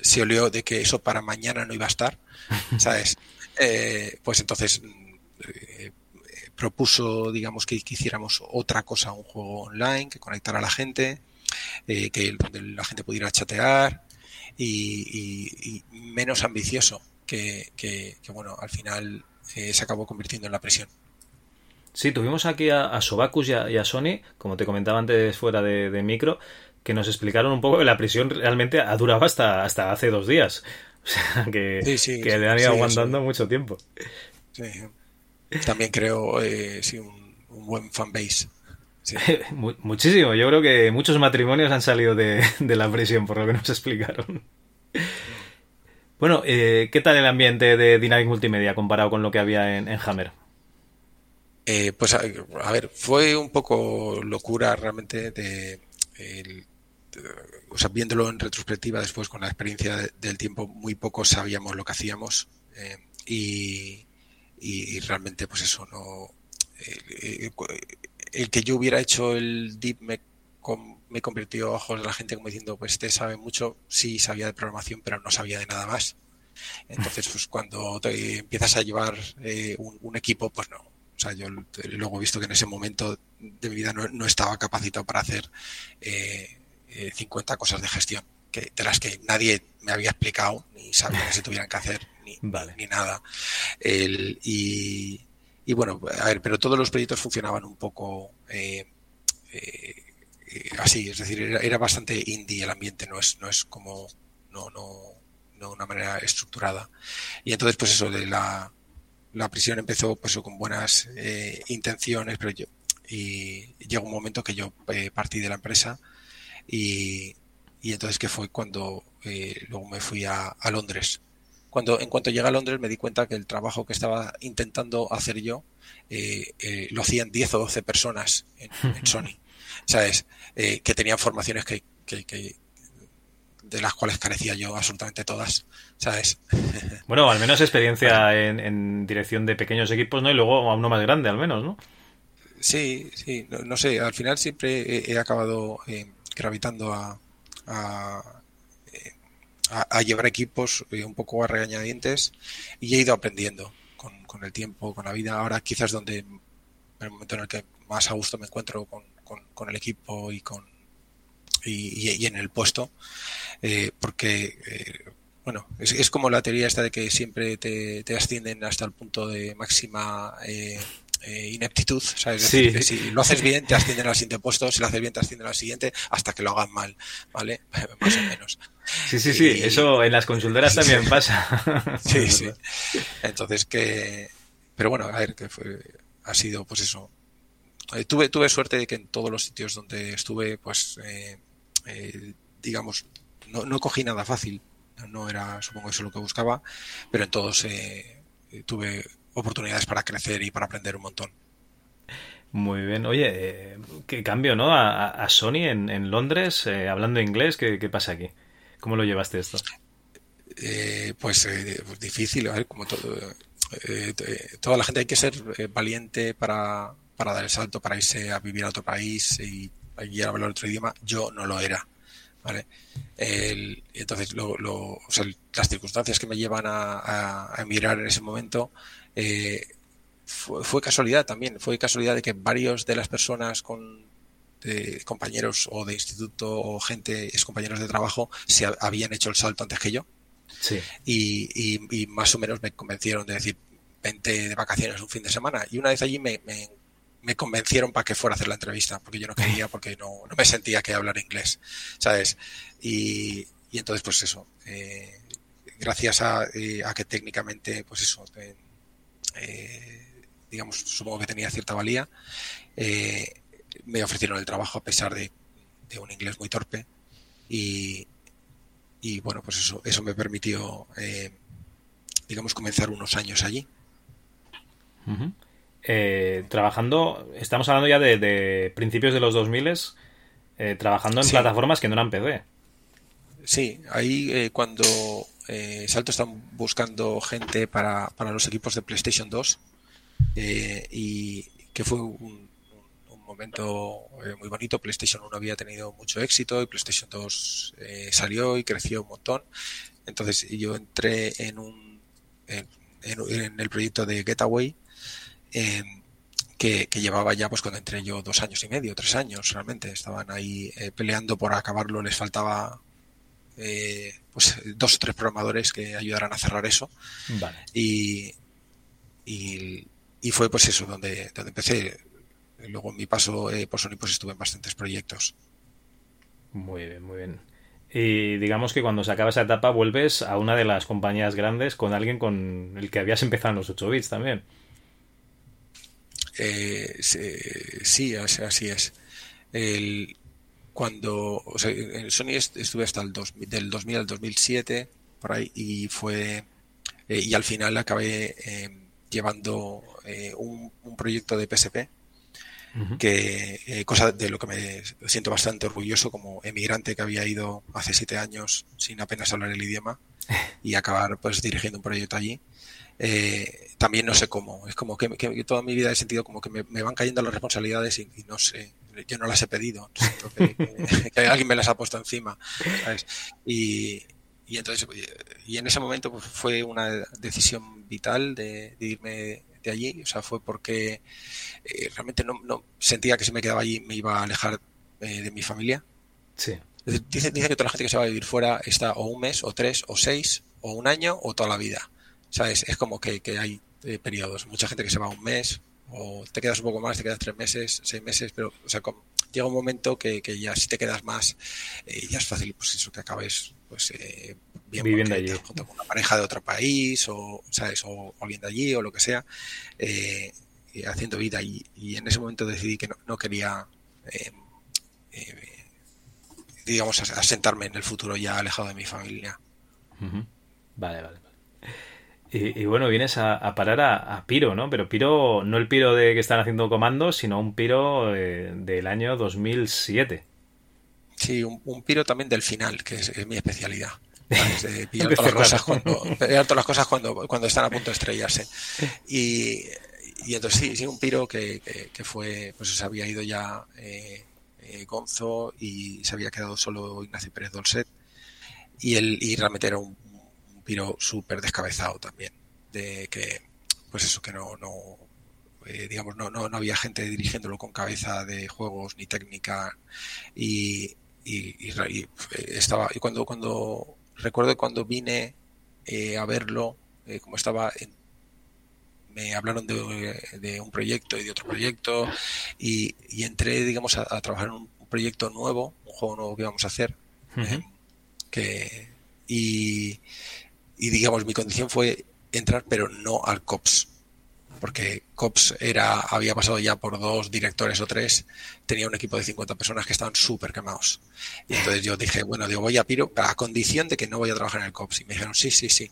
se olió de que eso para mañana no iba a estar, ¿sabes? pues entonces propuso, digamos, que, hiciéramos otra cosa, un juego online, que conectara a la gente, eh, que la gente pudiera chatear y, menos ambicioso, que, bueno, al final eh, se acabó convirtiendo en la presión. Sí, tuvimos aquí a, a Sobacus y a, Sony, como te comentaba antes fuera de, micro, que nos explicaron un poco que la prisión realmente ha durado hasta, hasta hace dos días. O sea, que, que le han ido aguantando mucho tiempo. También creo eh, sí, un, buen fanbase. Muchísimo. Yo creo que muchos matrimonios han salido de, la prisión, por lo que nos explicaron. Bueno, eh, ¿qué tal el ambiente de Dynamic Multimedia comparado con lo que había en, Hammer? Eh, pues a, ver, fue un poco locura realmente de, o sea, viéndolo en retrospectiva después con la experiencia del tiempo, muy poco sabíamos lo que hacíamos y, y, realmente pues eso no el, que yo hubiera hecho el deep me, me convirtió a ojos de la gente como diciendo pues este sabe mucho sí sabía de programación pero no sabía de nada más. Entonces pues cuando te empiezas a llevar eh, un, equipo pues no. O sea yo luego he visto que en ese momento de mi vida no, estaba capacitado para hacer eh, 50 eh, cosas de gestión que, de las que nadie me había explicado ni sabía que se tuvieran que hacer ni, nada. y, bueno, a ver, pero todos los proyectos funcionaban un poco eh, eh, así, es decir, era, bastante indie el ambiente, no es, no es como, no, no, no una manera estructurada. Y entonces, pues eso de la, la prisión empezó pues con buenas eh, intenciones, pero yo, y llegó un momento que yo partí de la empresa y, y entonces que fue cuando luego me fui a, a Londres cuando en cuanto llegué a Londres me di cuenta que el trabajo que estaba intentando hacer yo eh, eh, lo hacían 10 o 12 personas en, Sony. ¿Sabes? Eh, que tenían formaciones que, de las cuales carecía yo absolutamente todas, ¿sabes? Bueno, al menos experiencia en, dirección de pequeños equipos, ¿no? Y luego a uno más grande, al menos, ¿no? Sí, sí, no, sé, al final siempre he, acabado gravitando a, a, llevar equipos eh, un poco a regañadientes y he ido aprendiendo con, con, el tiempo, con la vida. Ahora quizás donde el momento en el que más a gusto me encuentro con, con, el equipo y con y, en el puesto, eh, porque eh, bueno, es, es, como la teoría esta de que siempre te, te ascienden hasta el punto de máxima eh, ineptitud, ¿sabes? si lo haces bien, te ascienden al siguiente puesto, si lo haces bien, te ascienden al siguiente, hasta que lo hagan mal, ¿vale? Más o menos. Sí, sí, sí, eso en las consultoras también pasa. sí, sí. Entonces que... Pero bueno, a ver, que fue, ha sido pues eso. Eh, tuve, tuve suerte de que en todos los sitios donde estuve, pues, eh, digamos, no, no cogí nada fácil. No era, supongo, eso lo que buscaba, pero en todos tuve oportunidades para crecer y para aprender un montón. Muy bien. Oye, eh, qué cambio, ¿no? A, Sony en, Londres, eh, hablando inglés, ¿qué, pasa aquí? ¿Cómo lo llevaste esto? Eh, pues, pues, difícil, a ver, como todo, toda la gente hay que ser valiente para, para dar el salto, para irse a vivir a otro país y y hablar otro idioma, yo no lo era. ¿vale? El, entonces, lo, lo, o sea, las circunstancias que me llevan a, a, emigrar en ese momento eh, fue, fue, casualidad también. Fue casualidad de que varios de las personas con de compañeros o de instituto o gente, es compañeros de trabajo, se habían hecho el salto antes que yo. Sí. Y, y, y, más o menos me convencieron de decir, vente de vacaciones un fin de semana. Y una vez allí me, me, me convencieron para que fuera a hacer la entrevista, porque yo no quería, porque no, no me sentía que hablar inglés, ¿sabes? Y, y entonces, pues eso, eh, gracias a, eh, a, que técnicamente, pues eso, eh, digamos, supongo que tenía cierta valía, eh, me ofrecieron el trabajo a pesar de, de un inglés muy torpe y, y, bueno, pues eso, eso me permitió, eh, digamos, comenzar unos años allí. Uh -huh. eh, trabajando, estamos hablando ya de, de principios de los 2000, eh, trabajando en sí. plataformas que no eran PC. Sí, ahí eh, cuando eh, Salto están buscando gente para, para, los equipos de PlayStation 2 eh, y que fue un, momento eh, muy bonito. PlayStation 1 había tenido mucho éxito y PlayStation 2 eh, salió y creció un montón. Entonces yo entré en un en, el proyecto de Getaway que, llevaba ya, pues cuando entré yo, dos años y medio, tres años realmente. Estaban ahí peleando por acabarlo, les faltaba eh, pues dos o tres programadores que ayudaran a cerrar eso. Vale. Y, y, y, fue pues eso, donde, donde empecé. Luego en mi paso eh, por Sony pues estuve en bastantes proyectos. Muy bien, muy bien. Y digamos que cuando se acaba esa etapa vuelves a una de las compañías grandes con alguien con el que habías empezado en los 8 bits también. Eh, sí, así es. El, cuando, o sea, en Sony estuve hasta el dos, del 2000 al 2007, por ahí, y fue, eh, y al final acabé eh, llevando eh, un, un, proyecto de PSP, uh -huh. que, eh, cosa de lo que me siento bastante orgulloso como emigrante que había ido hace siete años sin apenas hablar el idioma y acabar pues dirigiendo un proyecto allí. Eh, también no sé cómo. Es como que, que, toda mi vida he sentido como que me, me van cayendo las responsabilidades y, y, no sé, yo no las he pedido. Siento que, que, que alguien me las ha puesto encima. ¿sabes? Y, y entonces, y en ese momento pues, fue una decisión vital de, de, irme de allí. O sea, fue porque eh, realmente no, no, sentía que si me quedaba allí me iba a alejar eh, de mi familia. Sí. Dice, dice que toda la gente que se va a vivir fuera está o un mes, o tres, o seis, o un año, o toda la vida ¿sabes? Es como que, que hay eh, periodos. Mucha gente que se va un mes, o te quedas un poco más, te quedas tres meses, seis meses, pero, o sea, como, llega un momento que, que, ya si te quedas más, eh, ya es fácil, pues eso, que acabes, pues, eh, bien viviendo allí. junto con una pareja de otro país, o, ¿sabes? O, o viviendo allí, o lo que sea, eh, haciendo vida. Y, y, en ese momento decidí que no, no quería, eh, eh, digamos, asentarme en el futuro ya alejado de mi familia. Uh -huh. Vale, vale. Y, y, bueno, vienes a, a parar a, a, Piro, ¿no? Pero Piro, no el Piro de que están haciendo comandos, sino un Piro eh, del año 2007. Sí, un, un, Piro también del final, que es, es mi especialidad. De pillar, todas las cosas cuando, pillar todas las cosas cuando, cuando están a punto de estrellarse. Y, y entonces sí, sí, un Piro que, que, que fue, pues se había ido ya eh, eh, Gonzo y se había quedado solo Ignacio Pérez Dolcet. Y, él, y realmente era un, Piro súper descabezado también, de que, pues eso, que no, no eh, digamos, no, no, no, había gente dirigiéndolo con cabeza de juegos ni técnica y, y, y, y estaba, y cuando, cuando, recuerdo cuando vine eh, a verlo, eh, como estaba en, me hablaron de, de, un proyecto y de otro proyecto y, y entré, digamos, a, a, trabajar en un proyecto nuevo, un juego nuevo que íbamos a hacer, uh -huh. que, y, y digamos mi condición fue entrar pero no al COPS porque COPS era, había pasado ya por dos directores o tres, tenía un equipo de 50 personas que estaban súper quemados. Y entonces yo dije, bueno, digo, voy a Piro a condición de que no voy a trabajar en el COPS. Y me dijeron, sí, sí, sí.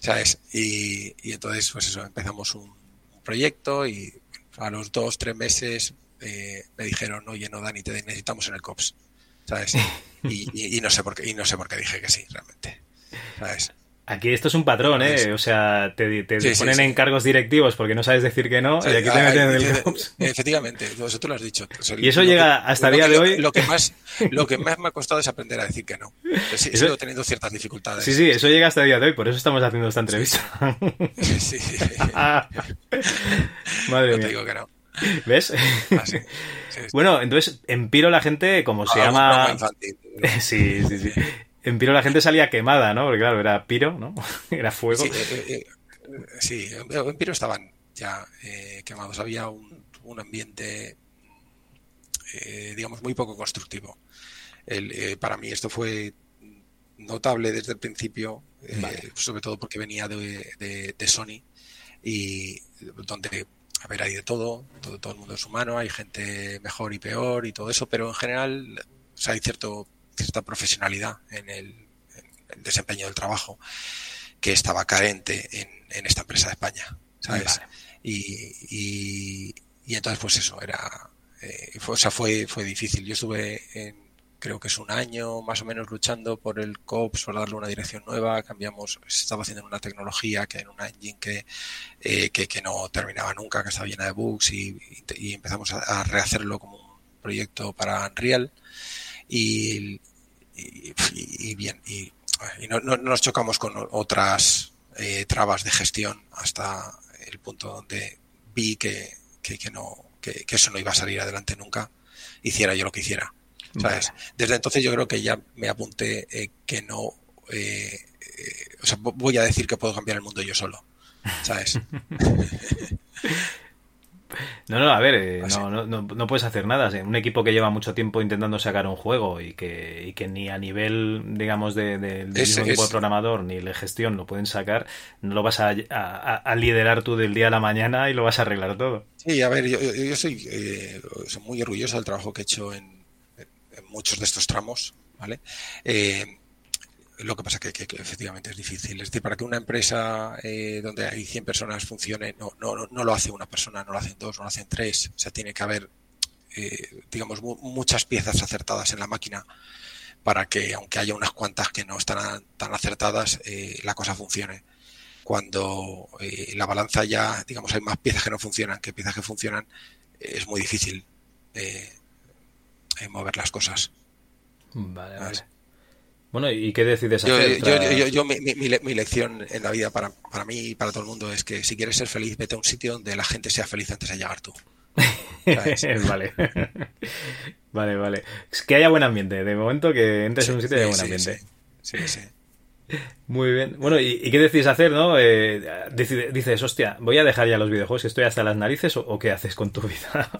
¿Sabes? Y, y entonces, pues eso, empezamos un, un, proyecto y a los dos, tres meses eh, me dijeron, oye, no, Dani, te necesitamos en el COPS. ¿Sabes? Y, y, y, no sé por qué, y no sé por qué dije que sí, realmente. ¿Sabes? Aquí esto es un patrón, ¿eh? O sea, te, ponen en cargos directivos porque no sabes decir que no y aquí te meten en el Efectivamente, eso lo has dicho. y eso llega hasta el día de hoy. Lo que, más, lo que más me ha costado es aprender a decir que no. Sí, eso... teniendo ciertas dificultades. Sí, sí, eso llega hasta el día de hoy, por eso estamos haciendo esta entrevista. Sí, sí. Madre mía. te digo que no. ¿Ves? Ah, bueno, entonces, en Piro la gente, como se ah, llama. sí, sí, sí. En Piro la gente salía quemada, ¿no? Porque claro, era Piro, ¿no? Era fuego. Sí, eh, eh, eh, en Piro estaban ya quemados. Había un, ambiente, digamos, muy poco constructivo. para mí esto fue notable desde el principio, sobre todo porque venía de, Sony y donde a ver, hay de todo, todo, todo el mundo es humano, hay gente mejor y peor y todo eso, pero en general hay cierto cierta profesionalidad en el, desempeño del trabajo que estaba carente en, esta empresa de España, ¿sabes? Y, y, entonces, pues eso, era. Eh, fue, o sea, fue, fue difícil. Yo estuve en, creo que es un año más o menos luchando por el COPS, por darle una dirección nueva. Cambiamos, se estaba haciendo una tecnología que en una engine que, eh, que, que, no terminaba nunca, que estaba llena de bugs y, y empezamos a, a, rehacerlo como un proyecto para Unreal. Y, y, bien, y, no, nos chocamos con otras eh, trabas de gestión hasta el punto donde vi que, que, no, que, eso no iba a salir adelante nunca, hiciera yo lo que hiciera. ¿sabes? Desde entonces yo creo que ya me apunté eh, que no, eh, o sea, voy a decir que puedo cambiar el mundo yo solo, ¿sabes? No, no, a ver, eh, no, no, no, puedes hacer nada. Un equipo que lleva mucho tiempo intentando sacar un juego y que, y que ni a nivel, digamos, de, del mismo equipo de programador ni de gestión lo pueden sacar, no lo vas a, a, liderar tú del día a la mañana y lo vas a arreglar todo. Sí, a ver, yo, yo soy, eh, soy, muy orgulloso del trabajo que he hecho en, en muchos de estos tramos, ¿vale? Eh, lo que pasa que, que, efectivamente es difícil. Es decir, para que una empresa eh, donde hay 100 personas funcione, no, no, no lo hace una persona, no lo hacen dos, no lo hacen tres. O sea, tiene que haber, eh, digamos, muchas piezas acertadas en la máquina para que, aunque haya unas cuantas que no están tan acertadas, eh, la cosa funcione. Cuando la balanza ya, digamos, hay más piezas que no funcionan que piezas que funcionan, es muy difícil mover las cosas. Vale, vale. Bueno, ¿y qué decides hacer? Yo, yo, mi, mi, lección en la vida para, para mí y para todo el mundo es que si quieres ser feliz, vete a un sitio donde la gente sea feliz antes de llegar tú. vale. vale, vale. Que haya buen ambiente. De momento que entres en un sitio y haya buen ambiente. Sí, sí. Muy bien. Bueno, ¿y, qué decides hacer, no? Eh, dices, hostia, voy a dejar ya los videojuegos, que estoy hasta las narices, o, qué haces con tu vida?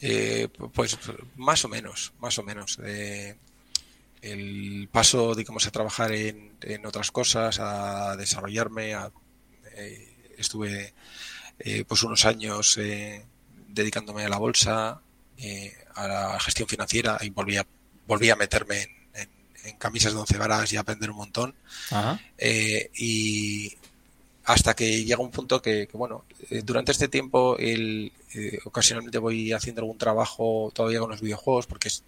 Eh, pues más o menos, más o menos. Eh, el paso, digamos, a trabajar en, en otras cosas, a desarrollarme, eh, estuve eh, pues unos años eh, dedicándome a la bolsa, a la gestión financiera y volví a, volví a meterme en, en, camisas de once varas y a aprender un montón. y hasta que llega un punto que, bueno, durante este tiempo el, ocasionalmente voy haciendo algún trabajo todavía con los videojuegos porque es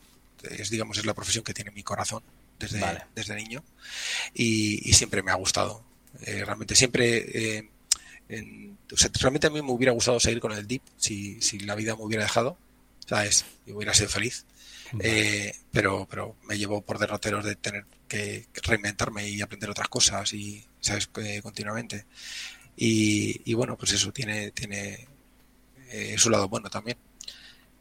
es digamos es la profesión que tiene mi corazón desde, desde niño y, siempre me ha gustado. Eh, realmente siempre, eh, realmente a mí me hubiera gustado seguir con el deep si, si la vida me hubiera dejado, ¿sabes? Y hubiera sido feliz. Eh, pero, pero me llevo por derroteros de tener que reinventarme y aprender otras cosas y, ¿sabes? continuamente. Y, y, bueno, pues eso tiene, tiene su lado bueno también.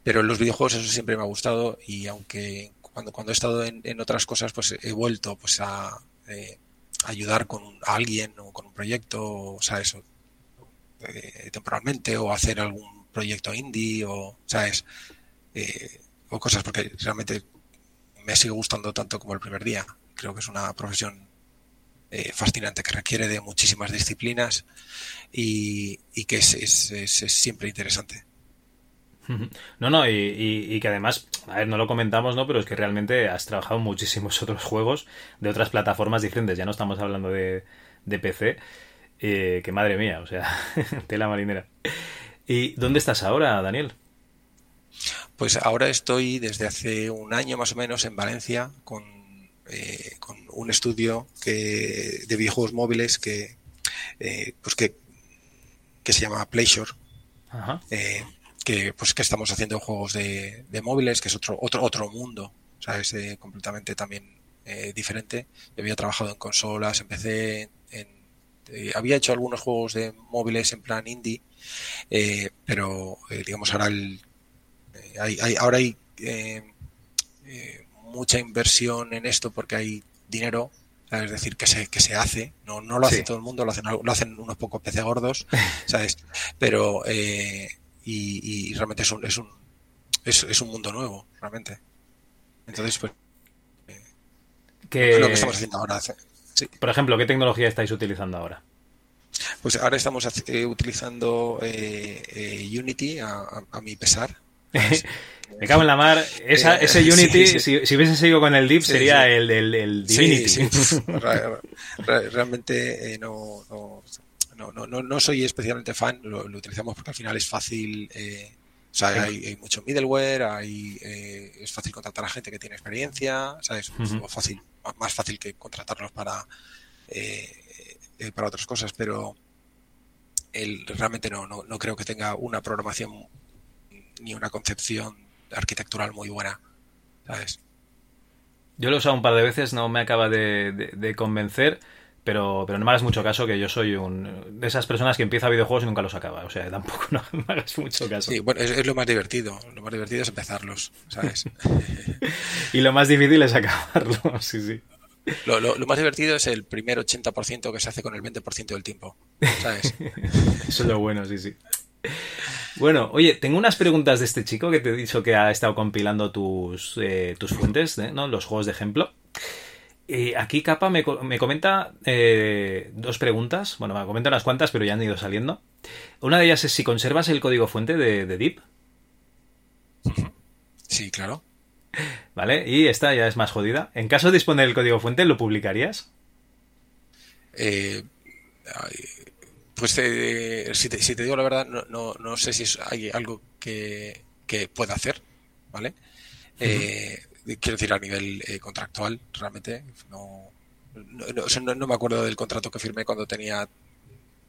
Pero en los videojuegos eso siempre me ha gustado y aunque cuando, cuando he estado en, en otras cosas, pues he vuelto pues a eh, ayudar con a alguien o con un proyecto, o sea, eh, temporalmente, o hacer algún proyecto indie, o, ¿sabes? Eh, o cosas, porque realmente me sigue gustando tanto como el primer día. Creo que es una profesión eh, fascinante que requiere de muchísimas disciplinas y, y que es, es, es siempre interesante. No, no, y, que además, a ver, no lo comentamos, ¿no? Pero es que realmente has trabajado muchísimos otros juegos de otras plataformas diferentes. Ya no estamos hablando de, de PC. Eh, que madre mía, o sea, tela marinera. ¿Y dónde estás ahora, Daniel? Pues ahora estoy desde hace un año más o menos en Valencia con, eh, con un estudio que, de videojuegos móviles que, eh, pues que, que se llama Pleasure. Eh, que pues que estamos haciendo juegos de, de, móviles, que es otro, otro, otro mundo, ¿sabes? Eh, completamente también eh, diferente. Yo había trabajado en consolas, empecé en, eh, había hecho algunos juegos de móviles en plan indie, eh, pero eh, digamos ahora el, hay, hay, ahora hay mucha inversión en esto porque hay dinero es decir, que se, que se hace, no, no lo hace sí. todo el mundo, lo hacen, lo hacen unos pocos peces gordos, ¿sabes? Pero, eh, y, y, realmente es un, es un, es, es, un mundo nuevo, realmente. Entonces, pues, eh, es lo que estamos haciendo ahora. Sí. Por ejemplo, ¿qué tecnología estáis utilizando ahora? Pues ahora estamos eh, utilizando eh, Unity a, a, a mi pesar. Me cago en la mar. Esa, ese Unity, sí, sí. Si, si, hubiese seguido con el Deep, sería el, el, el, Divinity. Realmente eh, no, no, no, no, no, soy especialmente fan. Lo, lo, utilizamos porque al final es fácil. Eh, o sea, hay, hay, mucho middleware, hay, eh, es fácil contratar a gente que tiene experiencia, ¿sabes? Uh -huh. fácil, más fácil que contratarlos para, eh, para otras cosas, pero el, realmente no, no, no creo que tenga una programación ni una concepción arquitectural muy buena, ¿sabes? Yo lo he usado un par de veces, no me acaba de, de, de convencer, pero, pero no me hagas mucho caso que yo soy un de esas personas que empieza videojuegos y nunca los acaba. O sea, tampoco no me hagas mucho caso. Sí, bueno, es, es lo más divertido. Lo más divertido es empezarlos, ¿sabes? y lo más difícil es acabarlos, sí, sí. Lo, lo, lo, más divertido es el primer 80% que se hace con el 20% del tiempo, ¿sabes? Eso es lo bueno, sí, sí. Bueno, oye, tengo unas preguntas de este chico que te he dicho que ha estado compilando tus, eh, tus fuentes, ¿eh? ¿no? Los juegos de ejemplo. Eh, aquí Capa me, me comenta eh, dos preguntas. Bueno, me comenta unas cuantas, pero ya han ido saliendo. Una de ellas es si conservas el código fuente de, de Deep. Sí, claro. Vale, y esta ya es más jodida. En caso de disponer el código fuente, ¿lo publicarías? Eh, pues eh, si, te, si, te, digo la verdad, no, no, no sé si hay algo que, que pueda hacer, ¿vale? Uh -huh. Eh, quiero decir, a nivel eh, contractual, realmente, no no, no, no, me acuerdo del contrato que firmé cuando tenía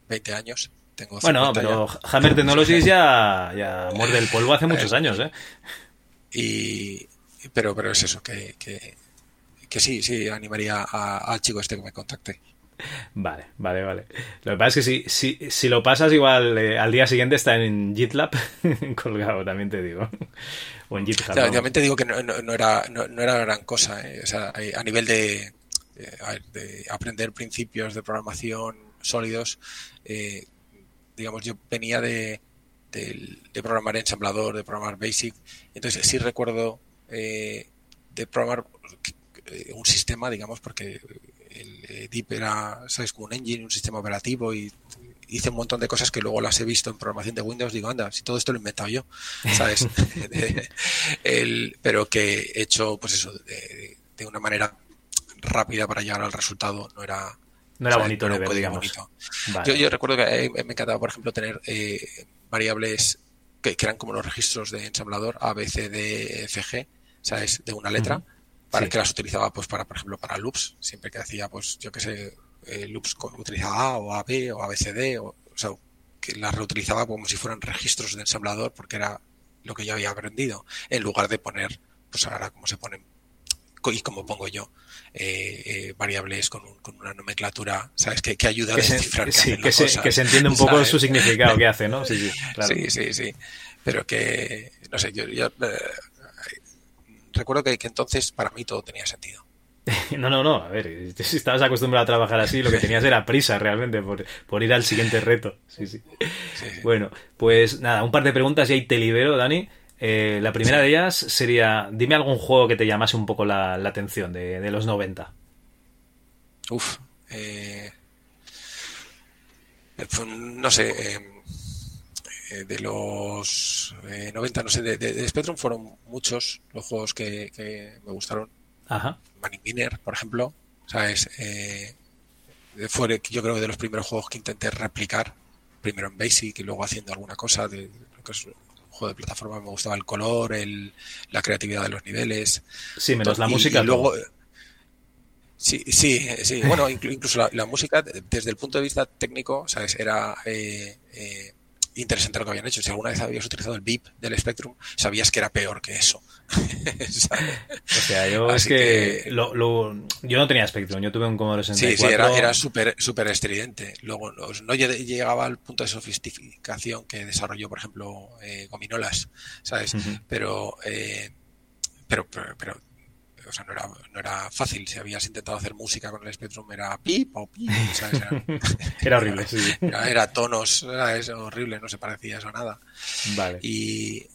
20 años. Tengo bueno, pero ya. Hammer Technologies ya, ya muerde el polvo hace muchos años, ¿eh? Y, pero, pero es eso, que, que, que sí, sí, animaría al chico este que me contacte. Vale, vale, vale. Lo que pasa es que si, si, si lo pasas igual eh, al día siguiente está en GitLab colgado, también te digo. O en GitHub. Claro, también te digo que no, no, no era, no, no, era gran cosa. Eh. O sea, a nivel de, de, de, aprender principios de programación sólidos, eh, digamos, yo venía de, de, de, programar ensamblador, de programar basic. Entonces sí recuerdo eh, de programar eh, un sistema, digamos, porque el eh, Deep era, ¿sabes? Un engine, un sistema operativo y hice un montón de cosas que luego las he visto en programación de Windows. Digo, anda, si todo esto lo he inventado yo, ¿sabes? el, pero que he hecho, pues eso, de, de, una manera rápida para llegar al resultado, no era. No era bonito, no ver, digamos. bonito. Vale. Yo, yo, recuerdo que me encantaba, por ejemplo, tener eh, variables que, que, eran como los registros de ensamblador A, B, C, D, F, G, ¿sabes? De una letra. Uh -huh para sí. que las utilizaba pues para por ejemplo para loops siempre que hacía pues yo que sé eh, loops utilizaba A o AB o ABCD o, o sea que las reutilizaba como si fueran registros de ensamblador porque era lo que yo había aprendido en lugar de poner pues ahora como se ponen y como pongo yo eh, eh, variables con, un, con, una nomenclatura sabes que, que ayuda que a descifrar se, sí, que, se, cosas, que se entiende un poco ¿sabes? su significado que hace no sí sí, claro. sí sí sí pero que no sé yo, yo eh, recuerdo que, que, entonces para mí todo tenía sentido. No, no, no, a ver, si estabas acostumbrado a trabajar así, lo que tenías era prisa realmente por, por ir al siguiente reto. Sí, sí. sí, sí. Bueno, pues nada, un par de preguntas y ahí te libero, Dani. Eh, la primera de ellas sería, dime algún juego que te llamase un poco la, la atención de, de, los 90. Uf, eh, pues, no sé, eh, eh, de los eh, 90, no sé, de, de, de, Spectrum fueron muchos los juegos que, que me gustaron. Ajá. Money Miner, por ejemplo, ¿sabes? Eh, fue yo creo de los primeros juegos que intenté replicar, primero en Basic y luego haciendo alguna cosa de lo que es un juego de plataforma, me gustaba el color, el, la creatividad de los niveles. Sí, menos la música. Y luego, Sí, sí, sí. Bueno, incluso la, música, desde el punto de vista técnico, ¿sabes? Era eh, eh, interesante lo que habían hecho. Si alguna vez habías utilizado el VIP del Spectrum, sabías que era peor que eso. o sea, yo es que, Lo, yo no tenía Spectrum, yo tuve un Commodore 64. Sí, sí, era, era súper super estridente. Luego no llegaba al punto de sofisticación que desarrolló, por ejemplo, eh, Gominolas, ¿sabes? pero, eh, pero, pero, pero o sea, no era, no era fácil. Si habías intentado hacer música con el Spectrum, era pip o pip. Era, horrible, sí. Era, tonos, era eso, horrible, no se parecía eso a nada. Vale. Y,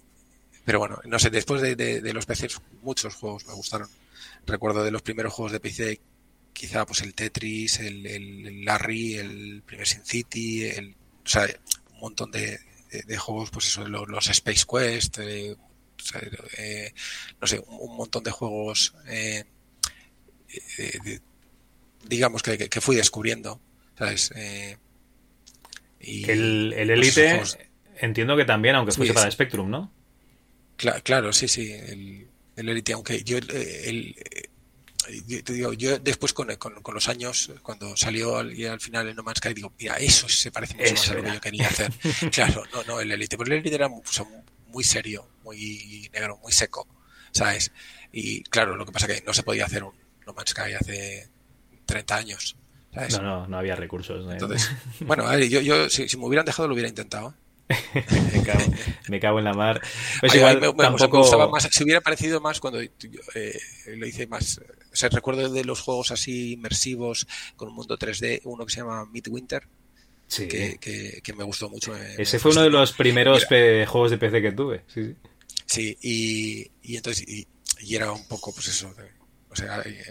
pero bueno, no sé, después de, de, los PCs, muchos juegos me gustaron. Recuerdo de los primeros juegos de PC, quizá pues el Tetris, el, el, Larry, el primer Sin City, el, o sea, un montón de, de, juegos, pues eso, los, los Space Quest, eh, eh, no sé, un, montón de juegos, eh, eh, digamos, que, fui descubriendo, ¿sabes? y, el, el pues Elite, entiendo que también, aunque fuese para Spectrum, ¿no? claro, sí, sí, el, el Elite, aunque yo, el, te digo, yo después con, con, los años, cuando salió al, y al final el No Man's Sky, digo, mira, eso se parece mucho más a lo que yo quería hacer. claro, no, no, el Elite, pero el Elite era muy serio, muy negro, muy seco, ¿sabes? Y claro, lo que pasa es que no se podía hacer un No Man's Sky hace 30 años. ¿sabes? No, no, no había recursos. ¿eh? Entonces, bueno, yo, yo si, me hubieran dejado lo hubiera intentado. me, cago, en la mar. Pues igual, me, tampoco... más, se hubiera parecido más cuando eh, lo hice más. O sea, recuerdo de los juegos así inmersivos con un mundo 3D, uno que se llama Midwinter, sí. que, que, me gustó mucho. Ese fue uno de los primeros juegos de PC que tuve. Sí, sí. Sí, y, y entonces, y, era un poco, pues eso, o sea... Eh,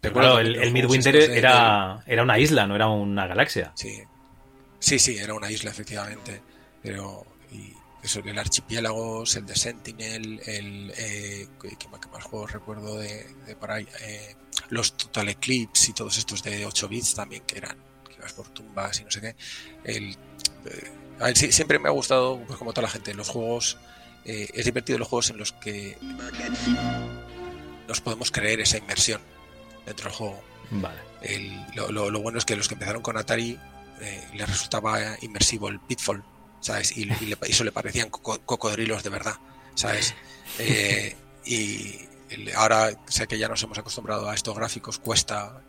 Pero el, el Midwinter era, era una isla, no era una galaxia. Sí, sí, sí, era una isla, efectivamente. Pero y eso, el Archipiélagos, el de Sentinel, el... Eh, ¿qué, más juegos recuerdo de, de por ahí? Eh, los Total Eclipse y todos estos de 8 bits también, que eran por tumbas y no sé qué. El, eh, a ver, sí, siempre me ha gustado, pues como toda la gente, los juegos eh, es divertido los juegos en los que nos podemos creer esa inmersión dentro del juego. Vale. lo, bueno es que los que empezaron con Atari eh, les resultaba inmersivo el Pitfall, ¿sabes? Y, eso le parecían cocodrilos de verdad, ¿sabes? Eh, y ahora sé que ya nos hemos acostumbrado a estos gráficos, cuesta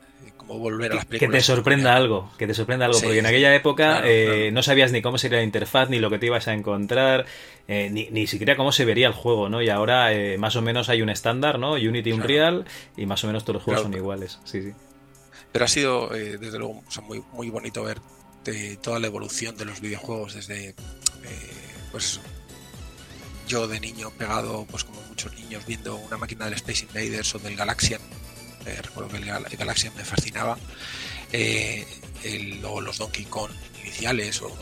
como volver a las películas. Que te sorprenda algo, que te sorprenda algo, porque en aquella época eh, no sabías ni cómo sería la interfaz, ni lo que te ibas a encontrar, eh, ni, ni, siquiera cómo se vería el juego, ¿no? Y ahora eh, más o menos hay un estándar, ¿no? Unity, Unreal, y más o menos todos los juegos son iguales, sí, sí. Pero ha sido, desde luego, muy, muy bonito ver toda la evolución de los videojuegos desde, pues yo de niño pegado, pues como muchos niños, viendo una máquina del Space Invaders o del Galaxian, eh, recuerdo que el, Galaxy me fascinaba. Eh, luego los Donkey Kong iniciales, o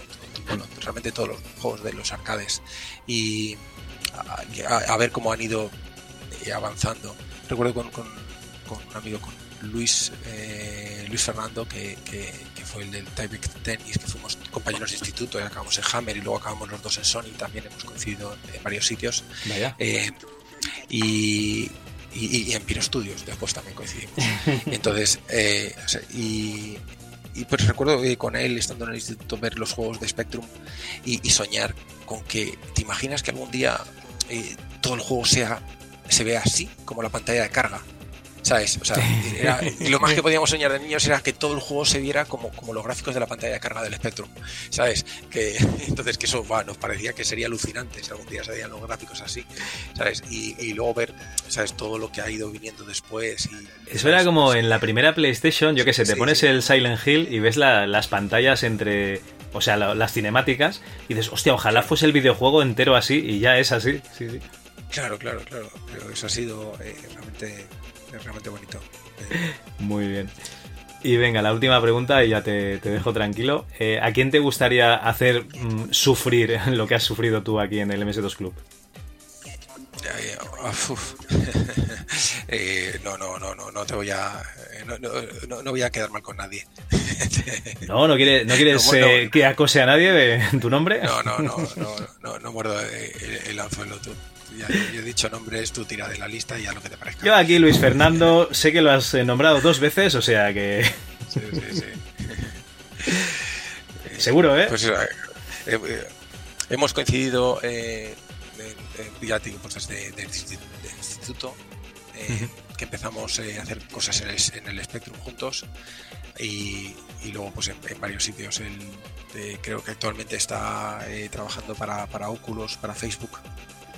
bueno, realmente todos los juegos de los arcades. Y a, ver cómo han ido eh, avanzando. Recuerdo con, con, un amigo, con Luis, Luis Fernando, que, fue el del Type Tennis, que fuimos compañeros de instituto, y acabamos en Hammer y luego acabamos los dos en Sony, también hemos coincidido en varios sitios. y, y, en Piro Studios después también coincidimos. Entonces, eh, y, pues recuerdo con él estando en el instituto ver los juegos de Spectrum y, soñar con que te imaginas que algún día eh, todo el juego sea se vea así como la pantalla de carga ¿Sabes? O sea, lo más que podíamos soñar de niños era que todo el juego se viera como, como los gráficos de la pantalla de carga del Spectrum. ¿Sabes? Que, entonces, que eso nos parecía que sería alucinante si algún día se veían los gráficos así. ¿Sabes? Y, luego ver, ¿sabes? Todo lo que ha ido viniendo después. Y, eso era como en la primera PlayStation, yo qué sé, te pones el Silent Hill y ves las pantallas entre o sea, las cinemáticas, y dices, hostia, ojalá fuese el videojuego entero así, y ya es así. Sí, sí. Claro, claro, claro. Pero eso ha sido eh, realmente es realmente bonito. Muy bien. Y venga, la última pregunta y ya te, dejo tranquilo. Eh, ¿A quién te gustaría hacer mm, sufrir lo que has sufrido tú aquí en el MS2 Club? Eh, no, no, no, no, no te voy a. Eh, no, voy a quedar mal con nadie. no, no, quiere, no quieres que acose a nadie de tu nombre. No, no, no, no, no, muerdo el, anzuelo tú. Ya, yo he dicho nombres, tú tira de la lista y ya lo que te parezca. Yo aquí, Luis Fernando, sé que lo has eh, nombrado dos veces, o sea que. Sí, sí, sí. Seguro, ¿eh? Pues eh, eh, hemos coincidido eh, en, ya digo, desde del instituto, eh, que empezamos eh, a hacer cosas en el, en el Spectrum juntos y, y luego pues en, en varios sitios. El, eh, creo que actualmente está eh, trabajando para, para Oculus, para Facebook.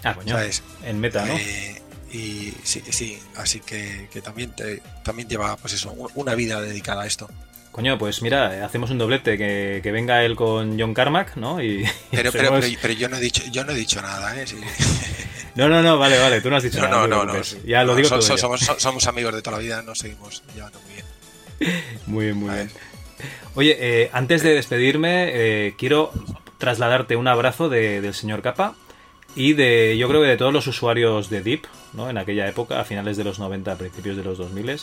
Ah, coño. ¿sabes? En meta, ¿no? Eh, y sí, sí, así que, que también, te- también lleva pues eso, una vida dedicada a esto. Coño, pues mira, hacemos un doblete, que, que venga él con John Carmack, ¿no? Y, Pero, pero, hacemos- pero, pero yo no he dicho, yo no he dicho nada, ¿eh? Sí. No, no, no, vale, vale, tú no has dicho No, nada. no, no, no. Ya lo digo so- todo so- somos, so- somos amigos de toda la vida, nos seguimos llevando muy bien. Muy bien, muy A bien. ver. Oye, eh, antes de despedirme, eh, quiero trasladarte un abrazo de- del señor Capa y de, yo creo que de todos los usuarios de Deep, ¿no? En aquella época, a finales de los 90, a principios de los 2000,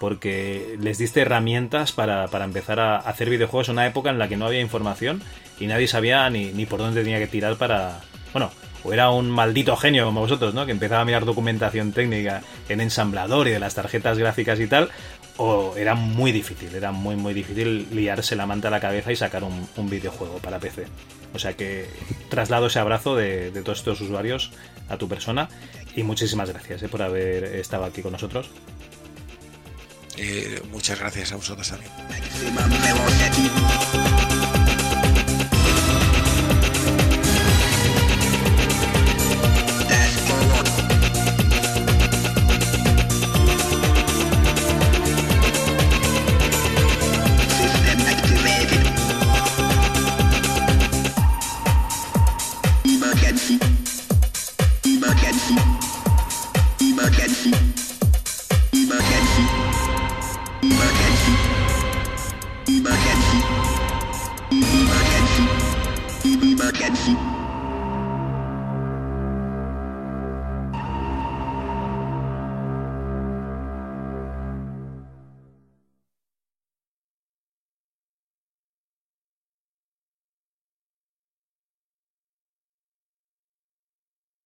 porque les diste herramientas para, para empezar a hacer videojuegos en una época en la que no había información y nadie sabía ni, ni por dónde tenía que tirar para... Bueno, o era un maldito genio como vosotros, ¿no? Que empezaba a mirar documentación técnica en ensamblador y de las tarjetas gráficas y tal, o era muy difícil, era muy muy difícil liarse la manta a la cabeza y sacar un, videojuego para PC. O sea que traslado ese abrazo de, de todos estos usuarios a tu persona y muchísimas gracias eh, por haber estado aquí con nosotros. Eh, muchas gracias a vosotros también.